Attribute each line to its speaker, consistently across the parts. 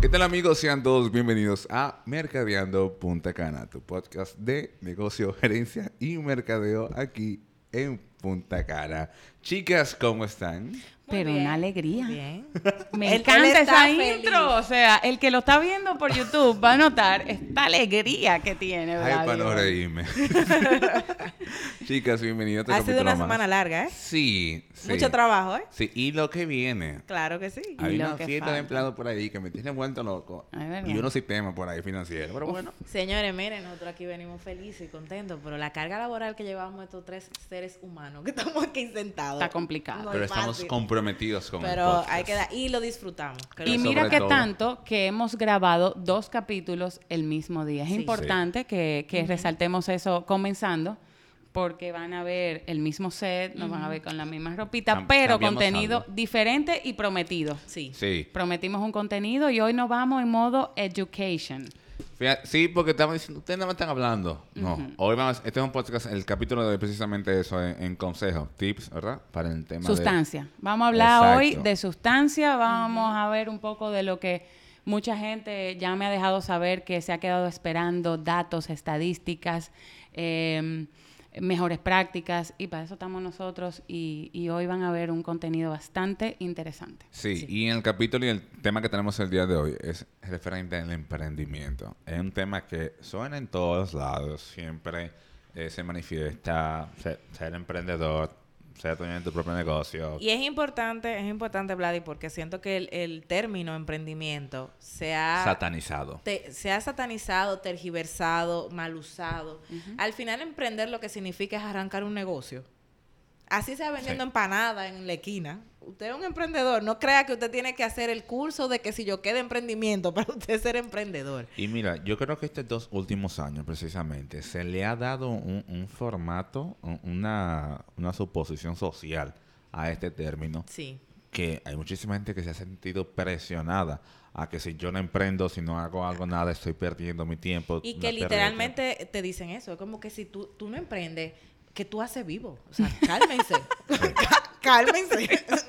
Speaker 1: ¿Qué tal amigos? Sean todos bienvenidos a Mercadeando Punta Cana, tu podcast de negocio, gerencia y mercadeo aquí en Punta Cana. Chicas, ¿cómo están?
Speaker 2: Pero
Speaker 3: bien,
Speaker 2: una alegría.
Speaker 3: bien.
Speaker 2: Me encanta esa
Speaker 3: feliz.
Speaker 2: intro. O sea, el que lo está viendo por YouTube va a notar esta alegría que tiene.
Speaker 1: Ay,
Speaker 2: Vladi
Speaker 1: para no reírme. Chicas, bienvenidas a
Speaker 3: Ha sido una
Speaker 1: más.
Speaker 3: semana larga, ¿eh?
Speaker 1: Sí, sí.
Speaker 3: Mucho trabajo, ¿eh?
Speaker 1: Sí, y lo que viene.
Speaker 3: Claro que sí.
Speaker 1: Hay una fiesta de empleados por ahí que me tiene vuelto loco.
Speaker 2: Ay, ¿verdad?
Speaker 1: Y unos sistemas por ahí financieros. Pero bueno.
Speaker 3: Señores, miren, nosotros aquí venimos felices y contentos, pero la carga laboral que llevamos estos tres seres humanos que estamos aquí sentados.
Speaker 2: Está complicado.
Speaker 3: no
Speaker 1: Pero
Speaker 3: es
Speaker 1: estamos
Speaker 3: fácil.
Speaker 1: Comprometidos con el
Speaker 3: Pero
Speaker 1: podcast.
Speaker 3: hay que dar, y lo disfrutamos.
Speaker 2: Y mira
Speaker 1: sobre
Speaker 2: que
Speaker 1: todo.
Speaker 2: tanto que hemos grabado dos capítulos el mismo día. Es
Speaker 3: Sí.
Speaker 2: importante que, que resaltemos eso comenzando. Porque van a ver el mismo set, nos van a ver con la misma ropita,
Speaker 1: Cam-
Speaker 2: pero contenido
Speaker 1: algo.
Speaker 2: diferente y prometido.
Speaker 3: Sí.
Speaker 1: Sí.
Speaker 2: Prometimos un contenido y hoy nos vamos en modo education.
Speaker 1: Fíjate, sí, porque estamos diciendo, ustedes no me están hablando. No, hoy vamos, este es un podcast, el capítulo de precisamente eso, en, en consejos, tips, ¿verdad? Para el tema
Speaker 2: Sustancia. Vamos a hablar hoy de sustancia, vamos a ver un poco de lo que mucha gente ya me ha dejado saber que se ha quedado esperando, datos, estadísticas, eh, mejores prácticas, y para eso estamos nosotros, y, y hoy van a ver un contenido bastante interesante.
Speaker 1: Sí, y en el capítulo y el tema que tenemos el día de hoy es referente al emprendimiento. Es un tema que suena en todos lados, siempre eh, se manifiesta ser, ser emprendedor, dueño de tu propio negocio.
Speaker 3: Y es importante, es importante, Vladi, porque siento que el, el término emprendimiento se ha...
Speaker 1: Satanizado.
Speaker 3: te- se ha satanizado, tergiversado, mal usado. Al final, emprender lo que significa es arrancar un negocio. Así sea vendiendo
Speaker 1: Sí.
Speaker 3: empanada en la esquina. Usted es un emprendedor. No crea que usted tiene que hacer el curso de que si yo quede emprendimiento para usted ser emprendedor.
Speaker 1: Y mira, yo creo que estos dos últimos años precisamente se le ha dado un, un formato, un- una, una suposición social a este término
Speaker 3: Sí.
Speaker 1: que hay muchísima gente que se ha sentido presionada a que si yo no emprendo, si no hago algo, nada, estoy perdiendo mi tiempo.
Speaker 3: Y que literalmente te dicen eso. Es como que si tú, tú no emprendes, que tú haces vivo. O sea, cálmense. Cá- cálmense.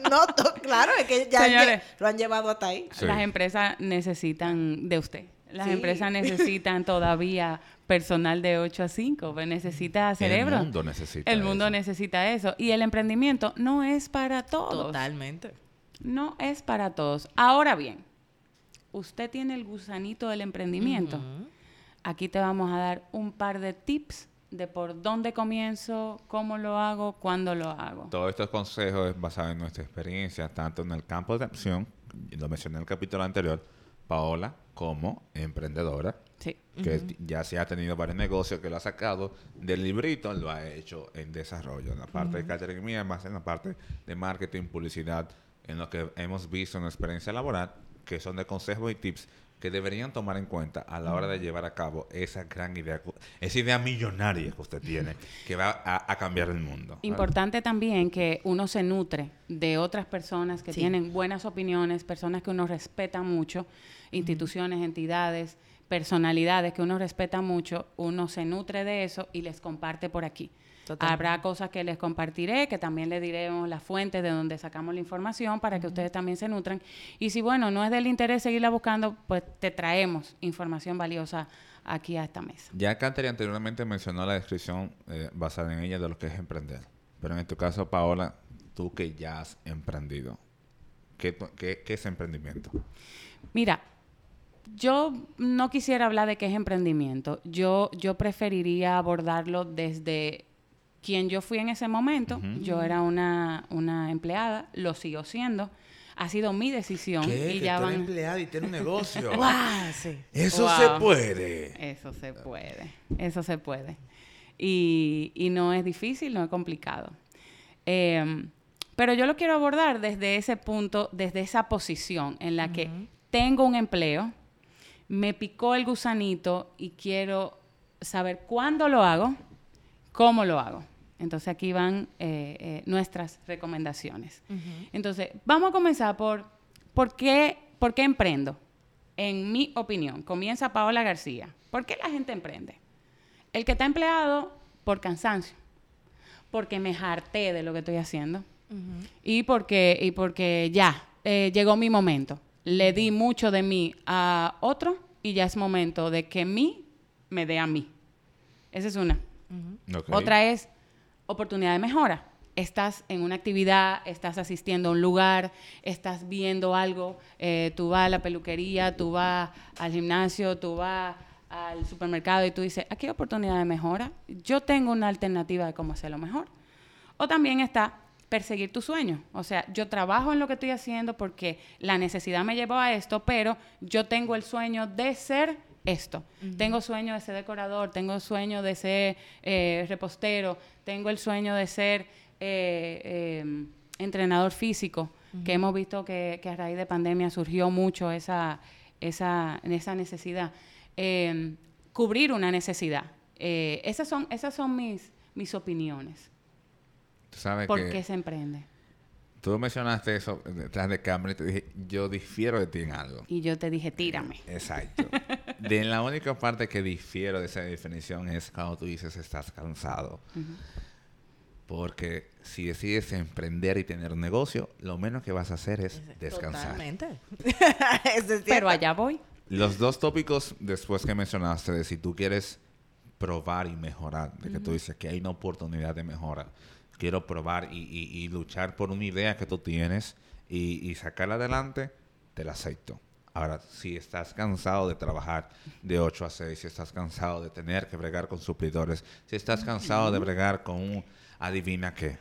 Speaker 3: no, claro, es que ya
Speaker 2: Señores.
Speaker 3: lo han llevado hasta ahí.
Speaker 1: Sí.
Speaker 2: Las empresas necesitan de usted. Las
Speaker 3: Sí.
Speaker 2: empresas necesitan todavía personal de 8 a 5, pues necesita cerebro.
Speaker 1: El mundo necesita
Speaker 2: El mundo
Speaker 1: eso.
Speaker 2: necesita eso. Y el emprendimiento no es para todos.
Speaker 3: Totalmente.
Speaker 2: No es para todos. Ahora bien, usted tiene el gusanito del emprendimiento. Aquí te vamos a dar un par de tips de por dónde comienzo, cómo lo hago, cuándo lo hago.
Speaker 1: Todos estos consejos es basado en nuestra experiencia, tanto en el campo de acción, lo mencioné en el capítulo anterior, Paola como emprendedora,
Speaker 2: Sí.
Speaker 1: que ya se ha tenido varios negocios que lo ha sacado del librito, lo ha hecho en desarrollo, en la parte de catering mía, más en la parte de marketing, publicidad, en lo que hemos visto en la experiencia laboral, que son de consejos y tips que deberían tomar en cuenta a la hora de llevar a cabo esa gran idea, esa idea millonaria que usted tiene, que va a, a cambiar el mundo. ¿vale?
Speaker 2: Importante también que uno se nutre de otras personas que
Speaker 3: Sí.
Speaker 2: tienen buenas opiniones, personas que uno respeta mucho, instituciones, entidades, personalidades que uno respeta mucho, uno se nutre de eso y les comparte por aquí.
Speaker 3: Totalmente.
Speaker 2: Habrá cosas que les compartiré, que también les diremos las fuentes de donde sacamos la información para que ustedes también se nutran. Y si, bueno, no es del interés seguirla buscando, pues te traemos información valiosa aquí a esta mesa.
Speaker 1: Ya Catherine anteriormente mencionó la descripción eh, basada en ella de lo que es emprender. Pero en tu caso, Paola, tú que ya has emprendido, ¿qué, qué- qué es emprendimiento?
Speaker 2: Mira, yo no quisiera hablar de qué es emprendimiento. Yo, yo preferiría abordarlo desde quien yo fui en ese momento. Yo era una, una empleada, lo sigo siendo. Ha sido mi decisión. Y ya van...
Speaker 1: empleado y tiene un negocio.
Speaker 3: Ah, sí.
Speaker 1: Eso
Speaker 2: Wow.
Speaker 1: se puede.
Speaker 2: Eso se puede, eso se puede. Y, y no es difícil, no es complicado. Eh, pero yo lo quiero abordar desde ese punto, desde esa posición en la que tengo un empleo, me picó el gusanito y quiero saber cuándo lo hago, cómo lo hago. Entonces aquí van eh, eh, nuestras recomendaciones. Entonces, vamos a comenzar por ¿por qué, por qué emprendo. En mi opinión, comienza Paola García. ¿Por qué la gente emprende? El que está empleado por cansancio, porque me harté de lo que estoy haciendo y, porque, y porque ya eh, llegó mi momento. Le di mucho de mí a otro y ya es momento de que mí me dé a mí. Esa es una. Otra es oportunidad de mejora. Estás en una actividad, estás asistiendo a un lugar, estás viendo algo, eh, tú vas a la peluquería, tú vas al gimnasio, tú vas al supermercado y tú dices, aquí hay oportunidad de mejora, yo tengo una alternativa de cómo hacerlo mejor. O también está perseguir tu sueño. O sea, yo trabajo en lo que estoy haciendo porque la necesidad me llevó a esto, pero yo tengo el sueño de ser esto. Tengo sueño de ser decorador, tengo sueño de ser eh, repostero, tengo el sueño de ser eh, eh, entrenador físico, que hemos visto que, que a raíz de pandemia surgió mucho esa, esa, esa necesidad. Eh, cubrir una necesidad. Eh, esas son, esas son mis, mis opiniones.
Speaker 1: Tú sabes
Speaker 2: ¿Por
Speaker 1: que
Speaker 2: qué se emprende?
Speaker 1: tú mencionaste eso detrás de cámara y te dije, yo difiero de ti en algo.
Speaker 2: Y yo te dije, tírame.
Speaker 1: Exacto. de la única parte que difiero de esa definición es cuando tú dices estás cansado. Porque si decides emprender y tener un negocio, lo menos que vas a hacer es descansar.
Speaker 3: Totalmente. Es
Speaker 2: Pero allá voy.
Speaker 1: Los dos tópicos después que mencionaste de si tú quieres probar y mejorar, de que tú dices que hay una oportunidad de mejora, quiero probar y, y- y luchar por una idea que tú tienes y, y sacarla adelante, te la acepto. Ahora, si estás cansado de trabajar de 8 a 6, si estás cansado de tener que bregar con suplidores, si estás cansado de bregar con un adivina qué,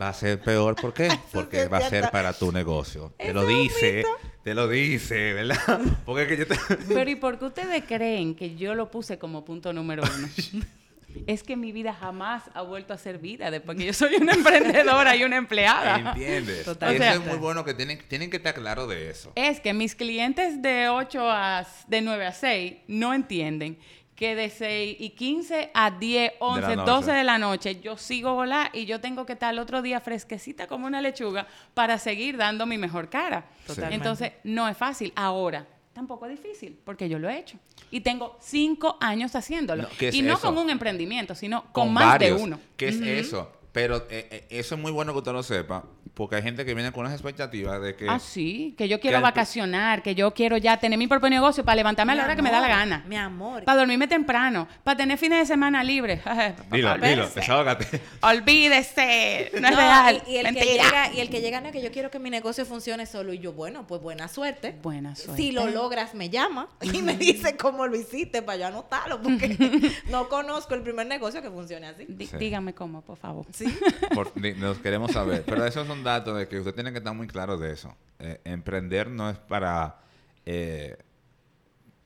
Speaker 1: va a ser peor. ¿Por qué? Porque va a ser para tu negocio. Te lo dice, te lo dice, ¿verdad? Porque es que yo te...
Speaker 2: Pero ¿y por qué ustedes creen que yo lo puse como punto número uno? es que mi vida jamás ha vuelto a ser vida después que yo soy una emprendedora y una empleada.
Speaker 1: ¿Entiendes?
Speaker 3: Total.
Speaker 1: Eso
Speaker 2: O sea-
Speaker 1: es muy bueno que tienen, tienen que estar claros de eso.
Speaker 2: Es que mis clientes de 8 a de 9 a 6 no entienden que de 6 y 15 a 10, 11,
Speaker 1: noche.
Speaker 2: 12 de la noche yo sigo volar y yo tengo que estar el otro día fresquecita como una lechuga para seguir dando mi mejor cara.
Speaker 3: Totalmente.
Speaker 2: Entonces, no es fácil. Ahora, tampoco es difícil porque yo lo he hecho. Y tengo cinco años haciéndolo.
Speaker 1: No, ¿qué es
Speaker 2: y no
Speaker 1: eso?
Speaker 2: con un emprendimiento, sino con, más
Speaker 1: varios.
Speaker 2: de uno.
Speaker 1: ¿Qué es eso? Pero eh, eh, eso es muy bueno que usted lo sepa, porque hay gente que viene con unas expectativas de que...
Speaker 2: Ah, sí, que yo quiero vacacionar, que yo quiero ya tener mi propio negocio para levantarme a la hora que me da la gana.
Speaker 3: Mi amor.
Speaker 2: Para dormirme temprano, para tener fines de semana libres.
Speaker 1: Dilo,
Speaker 2: Olvídese.
Speaker 1: dilo, desahógate.
Speaker 2: Olvídese, no es
Speaker 3: No,
Speaker 2: real.
Speaker 3: Y, y el que llega, y el que llega no es que yo quiero que mi negocio funcione solo y yo, bueno, pues buena suerte.
Speaker 2: Buena suerte.
Speaker 3: Si lo logras, me llama y me dice cómo lo hiciste para yo anotarlo, porque no conozco el primer negocio que funcione así.
Speaker 1: Sí.
Speaker 2: Dígame cómo, por favor.
Speaker 3: Sí.
Speaker 1: Por- nos queremos saber. Pero esos son datos de que usted tiene que estar muy claro de eso. Eh, emprender no es para, eh,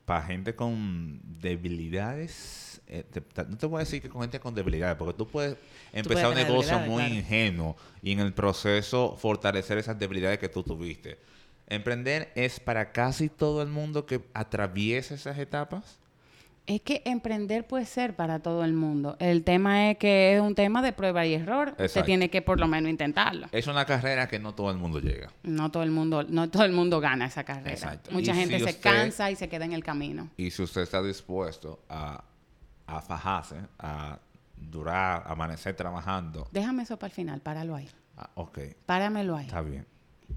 Speaker 1: para gente con debilidades. eh, te- no te voy a decir que con gente con debilidades, porque tú puedes empezar un negocio muy
Speaker 3: claro.
Speaker 1: ingenuo y en el proceso fortalecer esas debilidades que tú tuviste. Emprender es para casi todo el mundo que atraviesa esas etapas.
Speaker 2: Es que emprender puede ser para todo el mundo. El tema es que es un tema de prueba y error.
Speaker 1: Exacto.
Speaker 2: tiene que por lo menos intentarlo.
Speaker 1: Es una carrera que no todo el mundo llega.
Speaker 2: No todo el mundo, no todo el mundo gana esa carrera.
Speaker 1: Exacto.
Speaker 2: Mucha
Speaker 1: Y
Speaker 2: gente
Speaker 1: si
Speaker 2: se
Speaker 1: usted-
Speaker 2: cansa y se queda en el camino.
Speaker 1: Y si usted está dispuesto a, a fajarse, a durar, amanecer trabajando,
Speaker 2: Déjame eso para el final, páralo ahí.
Speaker 1: ah, ok,
Speaker 2: Páramelo ahí.
Speaker 1: está bien.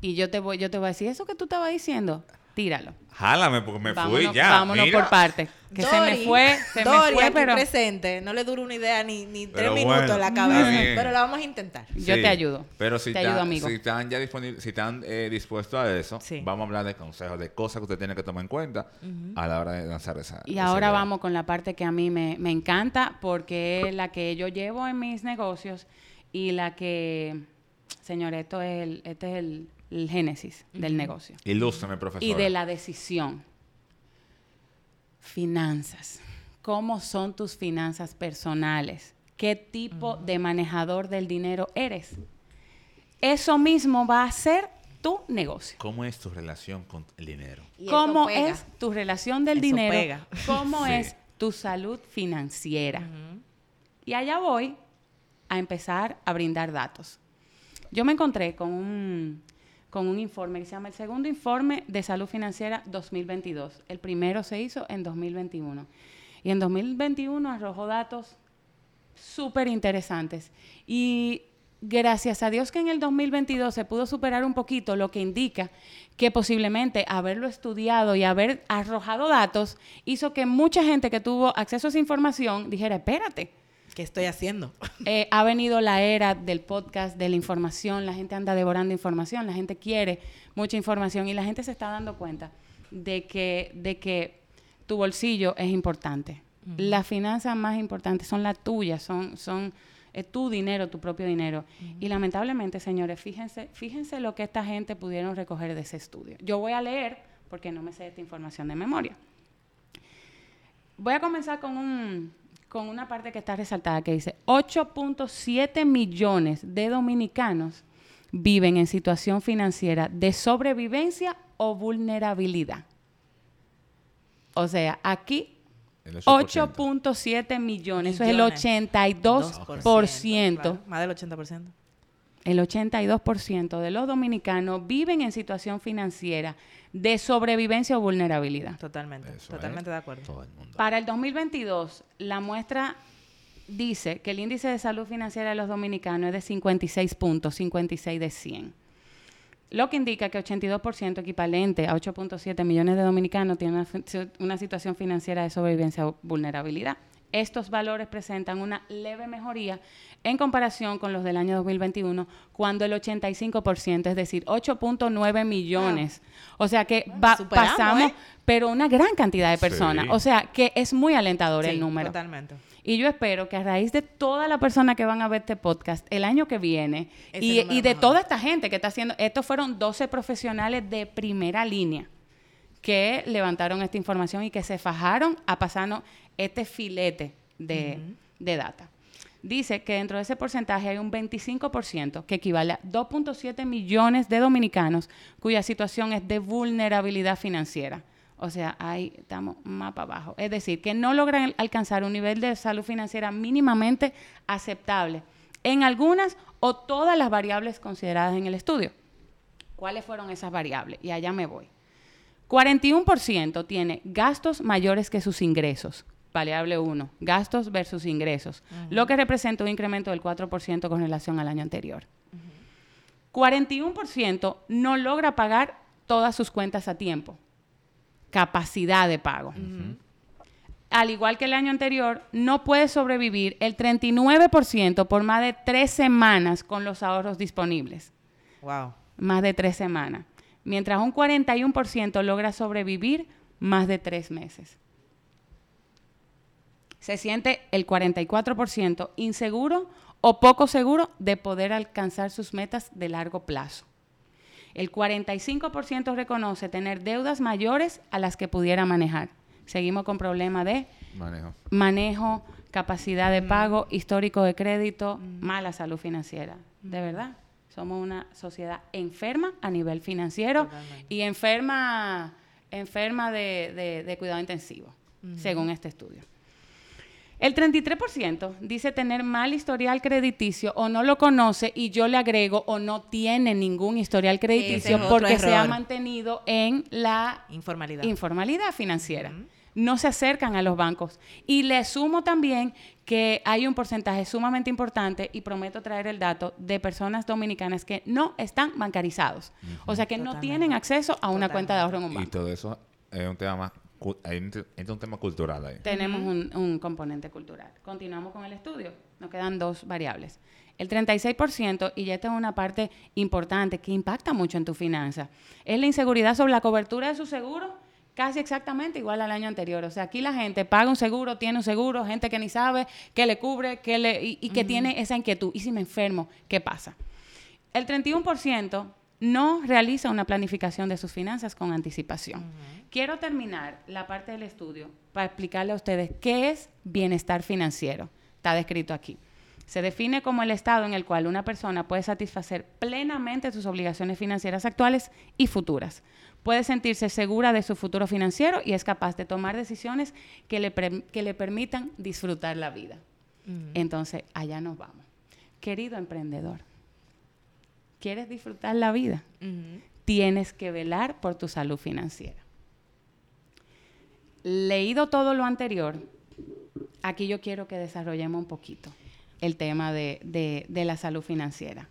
Speaker 2: Y yo te voy, yo te voy a decir, eso que tú estabas diciendo, Tíralo.
Speaker 1: Jálame porque me
Speaker 2: vámonos,
Speaker 1: fui ya.
Speaker 2: Vámonos
Speaker 1: mira.
Speaker 2: por parte. Que se me fue, se
Speaker 3: Dori,
Speaker 2: me fue,
Speaker 3: aquí
Speaker 2: pero
Speaker 3: presente. No le dura una idea ni, ni tres minutos en la cabeza.
Speaker 1: bien.
Speaker 3: Pero la vamos a intentar.
Speaker 2: yo te ayudo.
Speaker 1: Pero si,
Speaker 2: te ayudo, amigo.
Speaker 1: si están ya disponibles, si están eh, dispuestos a eso,
Speaker 3: Sí.
Speaker 1: vamos a hablar de consejos, de cosas que usted tiene que tomar en cuenta a la hora de lanzar esa.
Speaker 2: Y
Speaker 1: esa
Speaker 2: ahora
Speaker 1: idea.
Speaker 2: vamos con la parte que a mí me, me encanta porque es la que yo llevo en mis negocios y la que, señores, esto es el, este es el, el génesis del negocio
Speaker 1: Ilústrame, profesor.
Speaker 2: y de la decisión. Finanzas. ¿Cómo son tus finanzas personales? ¿Qué tipo de manejador del dinero eres? Eso mismo va a ser tu negocio.
Speaker 1: ¿Cómo es tu relación con el dinero?
Speaker 2: ¿Cómo es tu relación del
Speaker 3: Eso
Speaker 2: dinero?
Speaker 3: pega.
Speaker 2: ¿Cómo
Speaker 1: Sí.
Speaker 2: es tu salud financiera? Y allá voy a empezar a brindar datos. Yo me encontré con un, con un informe que se llama el segundo informe de salud financiera 2022. El primero se hizo en 2021. Y en 2021 arrojó datos súper interesantes. Y gracias a Dios que en el 2022 se pudo superar un poquito, lo que indica que posiblemente haberlo estudiado y haber arrojado datos hizo que mucha gente que tuvo acceso a esa información dijera, espérate,
Speaker 3: ¿Qué estoy haciendo?
Speaker 2: eh, ha venido la era del podcast, de la información, la gente anda devorando información, la gente quiere mucha información y la gente se está dando cuenta de que, de que tu bolsillo es importante. Las finanzas más importantes son las tuyas, son, son es tu dinero, tu propio dinero. Y lamentablemente, señores, fíjense, fíjense lo que esta gente pudieron recoger de ese estudio. Yo voy a leer, porque no me sé esta información de memoria. Voy a comenzar con, un, con una parte que está resaltada que dice 8.7 millones de dominicanos viven en situación financiera de sobrevivencia o vulnerabilidad. O sea, aquí
Speaker 1: El 8%.
Speaker 2: 8.7 millones, eso es el
Speaker 3: Millones.
Speaker 2: 82%.
Speaker 3: Claro, más del 80%.
Speaker 2: El 82% de los dominicanos viven en situación financiera de sobrevivencia o vulnerabilidad.
Speaker 3: Totalmente.
Speaker 1: Eso
Speaker 3: totalmente
Speaker 1: es.
Speaker 3: de acuerdo.
Speaker 1: Todo el mundo.
Speaker 2: Para el 2022, la muestra dice que el índice de salud financiera de los dominicanos es de 56 puntos, 56 de 100. Lo que indica que 82% equivalente a 8.7 millones de dominicanos tienen una situación financiera de sobrevivencia o vulnerabilidad. Estos valores presentan una leve mejoría en comparación con los del año 2021, cuando el 85%, es decir, 8.9 millones. O sea que pasamos,
Speaker 3: ¿eh?
Speaker 2: pero una gran cantidad de personas.
Speaker 1: Sí.
Speaker 2: O sea que es muy alentador el número.
Speaker 3: Totalmente.
Speaker 2: Y yo espero que a raíz de toda la persona que van a ver este podcast el año que viene y, de toda esta gente que está haciendo, estos fueron 12 profesionales de primera línea que levantaron esta información y que se fajaron a pasarnos este filete de, de data. Dice que dentro de ese porcentaje hay un 25% que equivale a 2.7 millones de dominicanos cuya situación es de vulnerabilidad financiera. O sea, ahí estamos más para abajo. Es decir, que no logran alcanzar un nivel de salud financiera mínimamente aceptable en algunas o todas las variables consideradas en el estudio. ¿Cuáles fueron esas variables? Y allá me voy. 41% tiene gastos mayores que sus ingresos. Variable 1, gastos versus ingresos, lo que representa un incremento del 4% con relación al año anterior. 41% no logra pagar todas sus cuentas a tiempo. Capacidad de pago. Al igual que el año anterior, no puede sobrevivir el 39% por más de tres semanas con los ahorros disponibles
Speaker 3: Wow.
Speaker 2: más de tres semanas, mientras un 41% logra sobrevivir más de tres meses. Se siente el 44% inseguro o poco seguro de poder alcanzar sus metas de largo plazo. El 45% reconoce tener deudas mayores a las que pudiera manejar. Seguimos con problemas de
Speaker 1: Manejo.
Speaker 2: manejo, capacidad de pago, histórico de crédito, mala salud financiera. De verdad, somos una sociedad enferma a nivel financiero
Speaker 3: Totalmente.
Speaker 2: y enferma, enferma de, de- de cuidado intensivo, según este estudio. El 33% dice tener mal historial crediticio o no lo conoce y yo le agrego o no tiene ningún historial crediticio
Speaker 3: es
Speaker 2: porque se ha mantenido en la
Speaker 3: Informalidad.
Speaker 2: informalidad financiera. no se acercan a los bancos. Y le sumo también que hay un porcentaje sumamente importante, y prometo traer el dato, de personas dominicanas que no están bancarizados. O sea, que no tienen acceso a una cuenta de ahorro en un
Speaker 1: Y
Speaker 2: banco.
Speaker 1: todo eso es un tema entra un tema cultural ahí.
Speaker 2: Tenemos un, un componente cultural. Continuamos con el estudio. Nos quedan dos variables. El 36%, y ya esta es una parte importante que impacta mucho en tu finanza, es la inseguridad sobre la cobertura de su seguro, casi exactamente igual al año anterior. O sea, aquí la gente paga un seguro, tiene un seguro, gente que ni sabe qué le cubre qué le, y, y que tiene esa inquietud. ¿Y si me enfermo? ¿Qué pasa? El 31% no realiza una planificación de sus finanzas con anticipación. Quiero terminar la parte del estudio para explicarle a ustedes qué es bienestar financiero. Está descrito aquí. Se define como el estado en el cual una persona puede satisfacer plenamente sus obligaciones financieras actuales y futuras. Puede sentirse segura de su futuro financiero y es capaz de tomar decisiones que le, pre- que le permitan disfrutar la vida. Entonces, allá nos vamos. Querido emprendedor, ¿quieres disfrutar la vida? Tienes que velar por tu salud financiera. Leído todo lo anterior, aquí yo quiero que desarrollemos un poquito el tema de, de- de la salud financiera.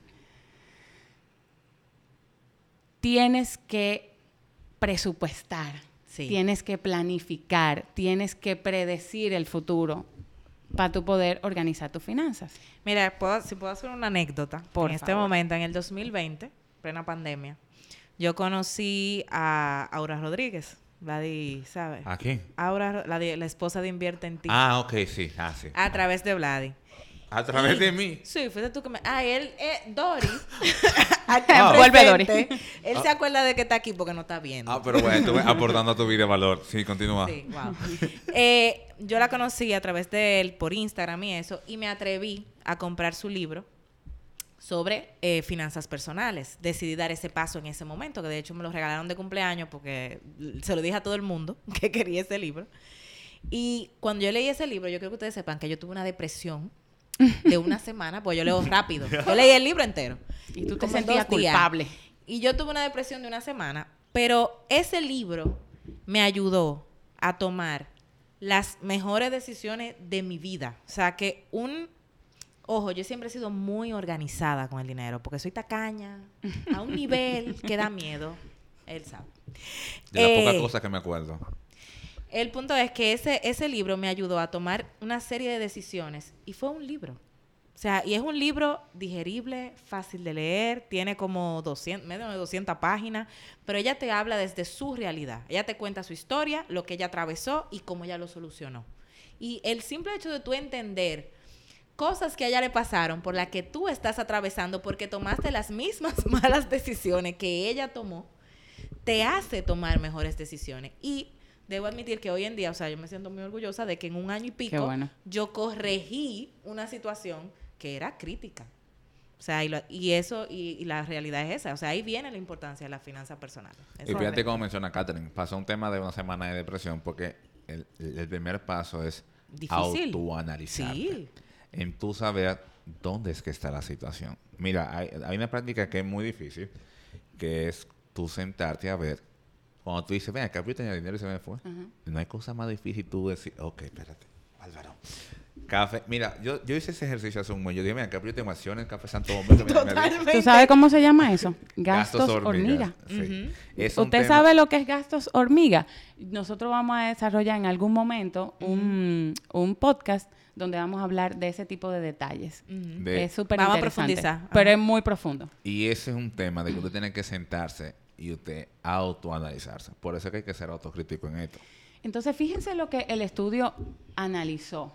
Speaker 2: Tienes que presupuestar,
Speaker 3: Sí.
Speaker 2: tienes que planificar, tienes que predecir el futuro para tu poder organizar tus finanzas.
Speaker 3: Mira, puedo- si puedo hacer una anécdota.
Speaker 2: Por
Speaker 3: en este
Speaker 2: favor.
Speaker 3: momento, en el 2020, plena pandemia, yo conocí a Aura Rodríguez, la de, ¿sabes?
Speaker 1: ¿A quién?
Speaker 3: Aura, la, de, la esposa de Invierte en Ti.
Speaker 1: Ah, ok, sí. Ah, sí.
Speaker 3: A través de Vladi.
Speaker 1: A través de mí.
Speaker 3: Sí, fuiste tú que me... Ah, él, eh, Dori.
Speaker 1: Ah.
Speaker 2: Vuelve, Dori.
Speaker 3: Él se acuerda de que está aquí porque no está viendo.
Speaker 1: Ah, pero bueno, estuve aportando a tu vida valor. Sí, continúa.
Speaker 3: Sí, wow. Eh, yo la conocí a través de él por Instagram y eso, y me atreví a comprar su libro sobre eh, finanzas personales. Decidí dar ese paso en ese momento, que de hecho me lo regalaron de cumpleaños porque se lo dije a todo el mundo que quería ese libro. Y cuando yo leí ese libro, yo creo que ustedes sepan que yo tuve una depresión de una semana, pues yo leo rápido. Yo leí el libro entero.
Speaker 2: Y tú te sentías culpable.
Speaker 3: Y yo tuve una depresión de una semana, pero ese libro me ayudó a tomar las mejores decisiones de mi vida. O sea, que un... Ojo, yo siempre he sido muy organizada con el dinero, porque soy tacaña a un nivel que da miedo. Él sabe.
Speaker 1: De las pocas
Speaker 3: Eh,
Speaker 1: cosas que me acuerdo.
Speaker 3: El punto es que ese, ese libro me ayudó a tomar una serie de decisiones y fue un libro. O sea, y es un libro digerible, fácil de leer, tiene como 200, medio de 200 páginas, pero ella te habla desde su realidad. Ella te cuenta su historia, lo que ella atravesó y cómo ella lo solucionó. Y el simple hecho de tú entender cosas que a ella le pasaron por las que tú estás atravesando porque tomaste las mismas malas decisiones que ella tomó, te hace tomar mejores decisiones. Y debo admitir que hoy en día, o sea, yo me siento muy orgullosa de que en un año y pico
Speaker 2: bueno.
Speaker 3: yo corregí una situación que era crítica. O sea, y, lo- y eso, y, y la realidad es esa. O sea, ahí viene la importancia de las finanzas personales. Eso
Speaker 1: Y fíjate cómo menciona Catherine, pasó un tema de una semana de depresión porque el, primer paso es
Speaker 3: Difícil.
Speaker 1: autoanalizarte.
Speaker 3: Sí.
Speaker 1: En tú saber dónde es que está la situación. Mira, hay, hay una práctica que es muy difícil, que es tú sentarte a ver. Cuando tú dices, ven, acá yo tenía dinero y se me fue. No hay cosa más difícil tú decir, ok, espérate, Álvaro. Café, mira, yo, yo hice ese ejercicio hace un mes. Yo dije, ven, acá yo tengo acciones en Café Santo Domingo. mira.
Speaker 2: ¿Tú sabes cómo se llama eso? Gastos, hormiga.
Speaker 1: Sí. Es un
Speaker 2: ¿Usted
Speaker 1: tema-
Speaker 2: sabe lo que es gastos hormiga? Nosotros vamos a desarrollar en algún momento un, un podcast donde vamos a hablar de ese tipo de detalles.
Speaker 1: de-
Speaker 2: Es súper
Speaker 3: Vamos a
Speaker 2: interesante.
Speaker 3: profundizar.
Speaker 2: Pero
Speaker 3: Ajá.
Speaker 2: es muy profundo.
Speaker 1: Y ese es un tema de que usted tiene que sentarse y usted autoanalizarse. Por eso es que hay que ser autocrítico en esto.
Speaker 2: Entonces, fíjense lo que el estudio analizó.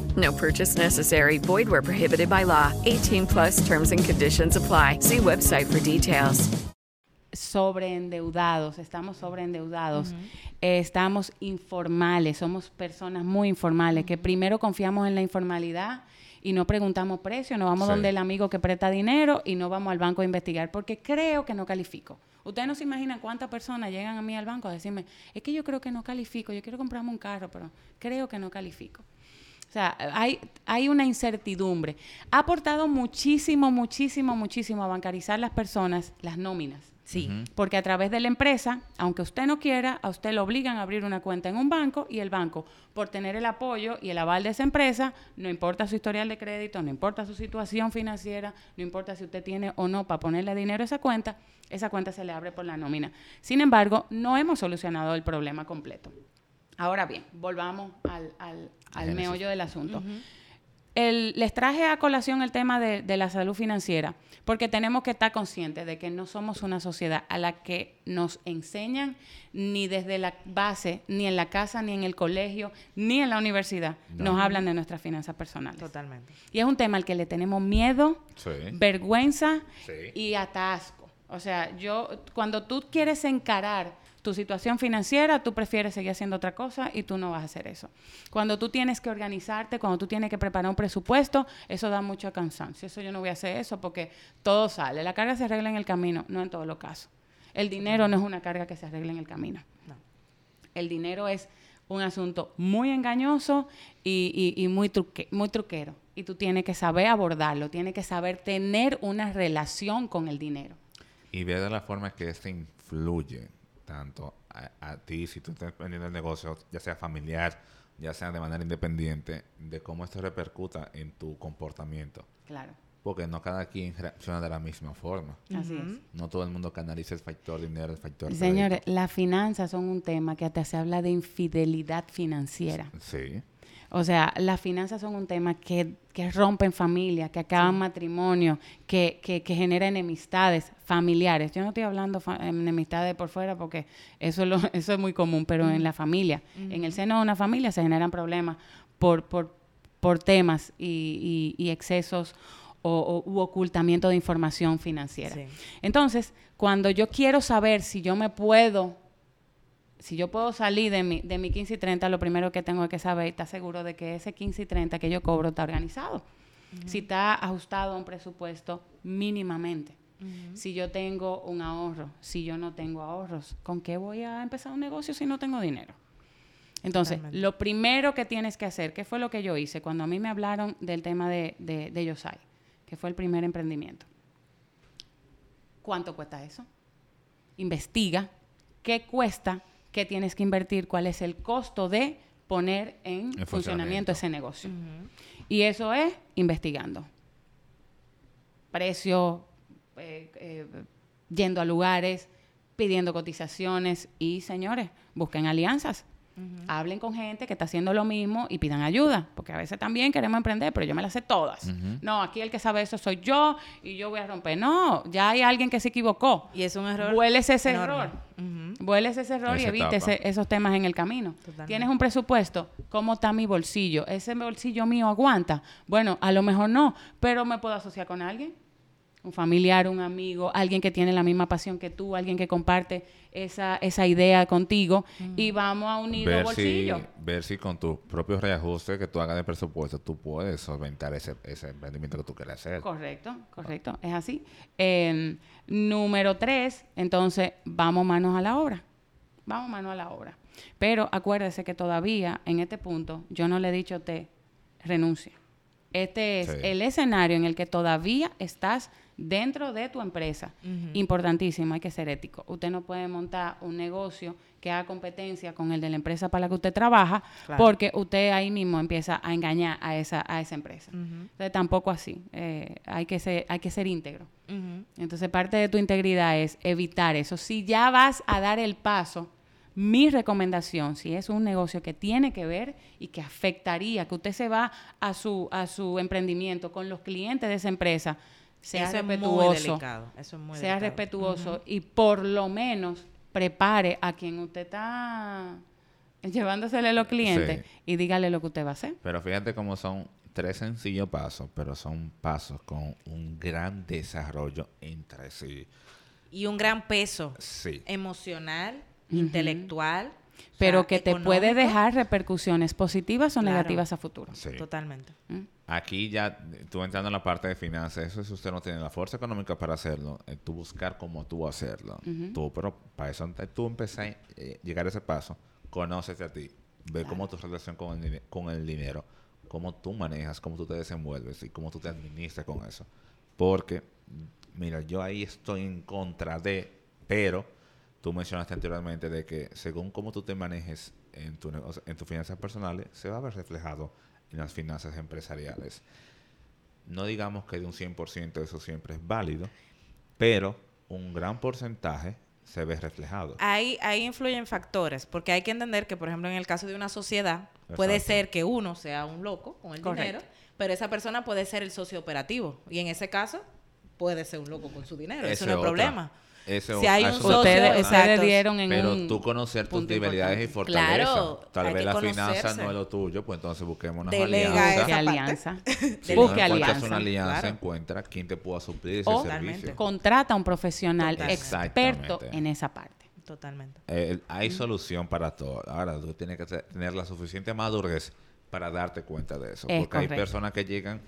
Speaker 4: No purchase necessary. Void where prohibited by law. 18 plus terms and conditions apply. See website for details.
Speaker 2: sobreendeudados, estamos sobreendeudados, eh, estamos informales, somos personas muy informales, que primero confiamos en la informalidad y no preguntamos precio, no vamos
Speaker 1: Sí.
Speaker 2: donde el amigo que presta dinero y no vamos al banco a investigar porque creo que no califico. Ustedes no se imaginan cuántas personas llegan a mí al banco a decirme, es que yo creo que no califico, yo quiero comprarme un carro, pero creo que no califico. O sea, hay, hay una incertidumbre. Ha aportado muchísimo, muchísimo, muchísimo a bancarizar las personas, las nóminas.
Speaker 3: Sí.
Speaker 2: Porque a través de la empresa, aunque usted no quiera, a usted lo obligan a abrir una cuenta en un banco y el banco, por tener el apoyo y el aval de esa empresa, no importa su historial de crédito, no importa su situación financiera, no importa si usted tiene o no para ponerle dinero a esa cuenta, esa cuenta se le abre por la nómina. Sin embargo, no hemos solucionado el problema completo. Ahora bien, volvamos al, al- al meollo del asunto. El- les traje a colación el tema de, de la salud financiera, porque tenemos que estar conscientes de que no somos una sociedad a la que nos enseñan ni desde la base, ni en la casa, ni en el colegio, ni en la universidad, nos hablan de nuestras finanzas personales.
Speaker 3: Totalmente.
Speaker 2: Y es un tema al que le tenemos miedo,
Speaker 1: Sí.
Speaker 2: vergüenza
Speaker 1: Sí.
Speaker 2: y hasta asco. O sea, yo, cuando tú quieres encarar tu situación financiera, tú prefieres seguir haciendo otra cosa y tú no vas a hacer eso. Cuando tú tienes que organizarte, cuando tú tienes que preparar un presupuesto, eso da mucho cansancio. Eso yo no voy a hacer eso porque todo sale. La carga se arregla en el camino, no en todos los casos. El dinero no es una carga que se arregla en el camino. El dinero es un asunto muy engañoso y, y- y muy, truque- muy truquero. Y tú tienes que saber abordarlo, tienes que saber tener una relación con el dinero.
Speaker 1: Y ver de la forma que este influye tanto a, a ti, si tú estás emprendiendo el negocio, ya sea familiar, ya sea de manera independiente, de cómo esto repercuta en tu comportamiento.
Speaker 2: Claro,
Speaker 1: Porque no cada quien reacciona de la misma forma.
Speaker 2: así es.
Speaker 1: No todo el mundo canaliza el factor dinero, el factor
Speaker 2: Señores, las finanzas son un tema que hasta se habla de infidelidad financiera.
Speaker 1: Sí.
Speaker 2: O sea, las finanzas son un tema que, que rompen familias, que acaban matrimonios, que, que, que genera enemistades familiares. Yo no estoy hablando fa- enemistades por fuera porque eso es, lo- eso es muy común, pero en la familia, en el seno de una familia se generan problemas por, por, por temas y, y- y excesos o, o- u ocultamiento de información financiera.
Speaker 3: Sí.
Speaker 2: Entonces, cuando yo quiero saber si yo me puedo si yo puedo salir de mi, de mi 15 y 30, lo primero que tengo que saber estar seguro de que ese 15 y 30 que yo cobro está organizado. Si está ajustado a un presupuesto mínimamente. Si yo tengo un ahorro, si yo no tengo ahorros, ¿con qué voy a empezar un negocio si no tengo dinero? Entonces,
Speaker 3: Totalmente.
Speaker 2: lo primero que tienes que hacer, ¿qué fue lo que yo hice? Cuando a mí me hablaron del tema de, de, de Yosai, que fue el primer emprendimiento. ¿Cuánto cuesta eso? Investiga qué cuesta, qué tienes que invertir, cuál es el costo de poner en
Speaker 1: En
Speaker 2: funcionamiento
Speaker 1: funcionamiento.
Speaker 2: ese negocio. Y eso es investigando. Precio, eh, eh, yendo a lugares, pidiendo cotizaciones y, señores, busquen alianzas. Hablen con gente que está haciendo lo mismo y pidan ayuda, porque a veces también queremos emprender, pero yo me las sé todas. No, aquí el que sabe eso soy yo y yo voy a romper. No, ya hay alguien que se equivocó.
Speaker 3: Y es un error.
Speaker 2: Vueles ese
Speaker 3: enorme.
Speaker 2: error.
Speaker 3: Ujú.
Speaker 2: Vueles ese error y evite ese- esos temas en el camino.
Speaker 3: Totalmente.
Speaker 2: Tienes un presupuesto, ¿cómo está mi bolsillo? ¿Ese bolsillo mío aguanta? Bueno, a lo mejor no, pero me puedo asociar con alguien. Un familiar, un amigo, alguien que tiene la misma pasión que tú, alguien que comparte esa, esa idea contigo y vamos a unir los
Speaker 1: Ver si,
Speaker 2: bolsillos.
Speaker 1: ver si con tus propios reajustes que tú hagas de presupuesto, tú puedes solventar ese, ese emprendimiento que tú quieres hacer.
Speaker 2: Correcto, correcto, es así. Eh, número tres, entonces vamos manos a la obra. Vamos manos a la obra. Pero acuérdese que todavía en este punto yo no le he dicho a usted renuncie. Este es
Speaker 1: Sí.
Speaker 2: el escenario en el que todavía estás dentro de tu empresa. Importantísimo, hay que ser ético. Usted no puede montar un negocio que haga competencia con el de la empresa para la que usted trabaja,
Speaker 3: Claro.
Speaker 2: porque usted ahí mismo empieza a engañar a esa, a esa empresa. Entonces tampoco así. Eh, hay, que ser, hay que ser íntegro. Entonces parte de tu integridad es evitar eso. Si ya vas a dar el paso Mi recomendación, si es un negocio que tiene que ver y que afectaría, que usted se va a su, a su emprendimiento con los clientes de esa empresa, sea
Speaker 3: Eso es muy
Speaker 2: respetuoso.
Speaker 3: delicado, eso es muy
Speaker 2: sea
Speaker 3: delicado.
Speaker 2: respetuoso y por lo menos prepare a quien usted está llevándosele a los clientes
Speaker 1: Sí.
Speaker 2: y dígale lo que usted va a hacer.
Speaker 1: Pero fíjate cómo son tres sencillos pasos, pero son pasos con un gran desarrollo entre sí.
Speaker 3: Y un gran peso
Speaker 1: Sí.
Speaker 3: emocional, intelectual. o
Speaker 2: Pero
Speaker 3: sea,
Speaker 2: que te puede dejar repercusiones positivas o
Speaker 3: Claro.
Speaker 2: negativas a futuro.
Speaker 1: Sí.
Speaker 3: Totalmente.
Speaker 1: Aquí ya, tú entrando en la parte de finanzas, eso si usted no tiene la fuerza económica para hacerlo, eh, tú buscar cómo tú hacerlo. Tú, pero para eso tú empezar a eh, llegar a ese paso, conócete a ti, ve cómo tu relación con el, con el dinero, cómo tú manejas, cómo tú te desenvuelves y cómo tú te administras con eso. Porque, mira, yo ahí estoy en contra de, pero tú mencionaste anteriormente de que según cómo tú te manejes en, tu en tus finanzas personales, se va a ver reflejado en las finanzas empresariales. No digamos que de un 100% eso siempre es válido, pero un gran porcentaje se ve reflejado.
Speaker 3: Ahí, ahí influyen factores, porque hay que entender que, por ejemplo, en el caso de una sociedad, puede ser que uno sea un loco con el
Speaker 2: Correcto.
Speaker 3: dinero, pero esa persona puede ser el socio operativo. Y en ese caso, puede ser un loco con su dinero.
Speaker 1: Ese
Speaker 3: Eso no es
Speaker 1: otra.
Speaker 3: problema.
Speaker 1: Ese
Speaker 3: Si hay
Speaker 1: a
Speaker 3: un socio,
Speaker 2: Ustedes, ustedes dieron en
Speaker 1: Pero
Speaker 2: un
Speaker 1: tú conocer tus debilidades y fortalezas.
Speaker 3: Claro,
Speaker 1: Tal vez la finanza no es lo tuyo, pues entonces busquemos una alianza.
Speaker 2: alianza.
Speaker 1: Si no
Speaker 2: Busque
Speaker 1: encuentras
Speaker 2: alianza.
Speaker 1: una alianza,
Speaker 3: Claro.
Speaker 1: encuentra quien te pueda suplir ese
Speaker 2: O
Speaker 1: servicio.
Speaker 2: contrata a un profesional experto en esa parte.
Speaker 3: Totalmente.
Speaker 1: Eh, hay solución para todo. Ahora, tú tienes que te- tener la suficiente madurez para darte cuenta de eso.
Speaker 2: Es
Speaker 1: porque hay personas que llegan,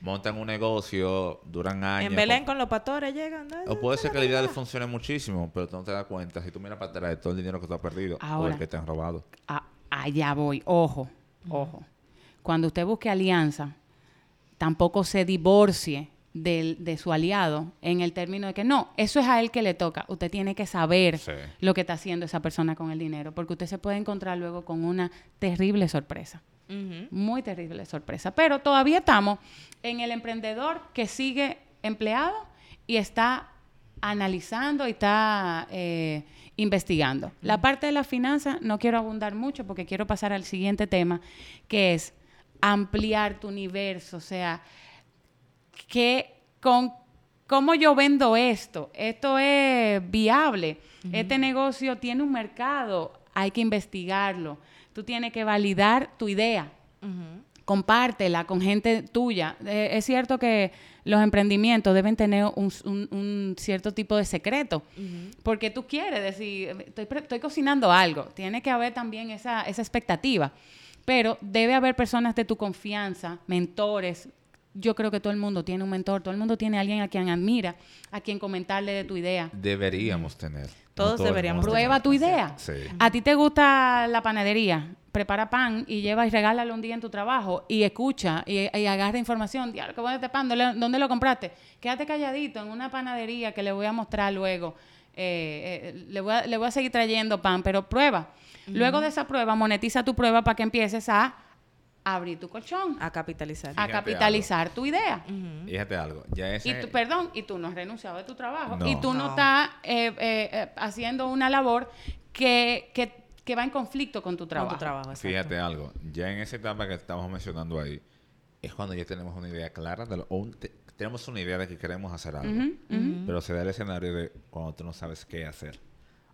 Speaker 1: montan un negocio, duran años.
Speaker 3: En Belén
Speaker 1: con-
Speaker 3: los pastores llegan.
Speaker 1: O puede ser que la idea le funcione muchísimo, pero tú no te das cuenta. Si tú miras para atrás de todo el dinero que tú has perdido o
Speaker 2: Ahora.
Speaker 1: el que te han robado.
Speaker 2: Allá voy. Ojo, ojo. Cuando usted busque alianza, tampoco se divorcie del- de su aliado en el término de que no, eso es a él que le toca. Usted tiene que saber
Speaker 1: Sí.
Speaker 2: lo que está haciendo esa persona con el dinero, porque usted se puede encontrar luego con una terrible sorpresa. Muy terrible sorpresa. Pero todavía estamos en el emprendedor que sigue empleado y está analizando y está eh, investigando. La parte de la finanza no quiero abundar mucho porque quiero pasar al siguiente tema, que es ampliar tu universo. O sea, que con cómo yo vendo esto, esto es viable, este negocio tiene un mercado, hay que investigarlo, tú tienes que validar tu idea, compártela con gente tuya. Eh, es cierto que los emprendimientos deben tener un, un- un cierto tipo de secreto, porque tú quieres decir, estoy cocinando algo, tiene que haber también esa, esa expectativa, pero debe haber personas de tu confianza, mentores. Yo creo que todo el mundo tiene un mentor, todo el mundo tiene alguien a quien admira, a quien comentarle de tu idea.
Speaker 1: Deberíamos tener.
Speaker 3: Todos deberíamos.
Speaker 2: Prueba tu idea.
Speaker 1: Sí.
Speaker 2: A ti te gusta la panadería, prepara pan y lleva y regálalo un día en tu trabajo y escucha y, y agarra información. Diablo, qué bueno este pan, ¿dónde, dónde lo compraste? Quédate calladito en una panadería que le voy a mostrar luego. Eh, eh, le, voy a, le voy a seguir trayendo pan, pero prueba. Luego de esa prueba, monetiza tu prueba para que empieces a abrir tu colchón,
Speaker 3: A capitalizar.
Speaker 2: a
Speaker 1: Fíjate
Speaker 2: capitalizar tu idea.
Speaker 1: Fíjate algo. Ya ese,
Speaker 2: Y tú, perdón, y tú no has renunciado a tu trabajo.
Speaker 1: No.
Speaker 2: Y tú no,
Speaker 3: No.
Speaker 2: estás eh, eh, eh, haciendo una labor que, que, que va en conflicto con tu trabajo.
Speaker 3: Con tu trabajo, exacto.
Speaker 1: Fíjate algo, ya en esa etapa que estamos mencionando ahí, es cuando ya tenemos una idea clara, de lo, o un- te- tenemos una idea de que queremos hacer algo, pero se da el escenario de cuando tú no sabes qué hacer,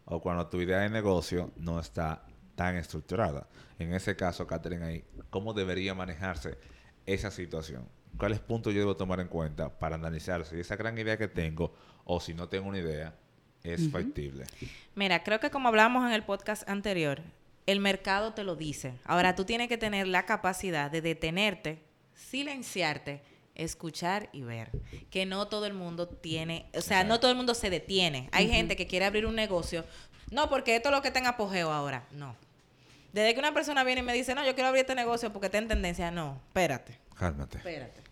Speaker 1: o cuando tu idea de negocio no está tan estructurada. En ese caso, Catherine, ahí, ¿cómo debería manejarse esa situación? ¿Cuáles puntos yo debo tomar en cuenta para analizar si esa gran idea que tengo, o si no tengo una idea, es factible?
Speaker 3: Mira, creo que como hablábamos en el podcast anterior, el mercado te lo dice. Ahora tú tienes que tener la capacidad de detenerte, silenciarte, escuchar y ver. Que no todo el mundo tiene, o sea, no todo el mundo se detiene. Hay gente que quiere abrir un negocio, no, porque esto es lo que está en apogeo ahora. No. Desde que una persona viene y me dice, no, yo quiero abrir este negocio porque está en tendencia, no, espérate.
Speaker 1: Cálmate.
Speaker 3: Espérate.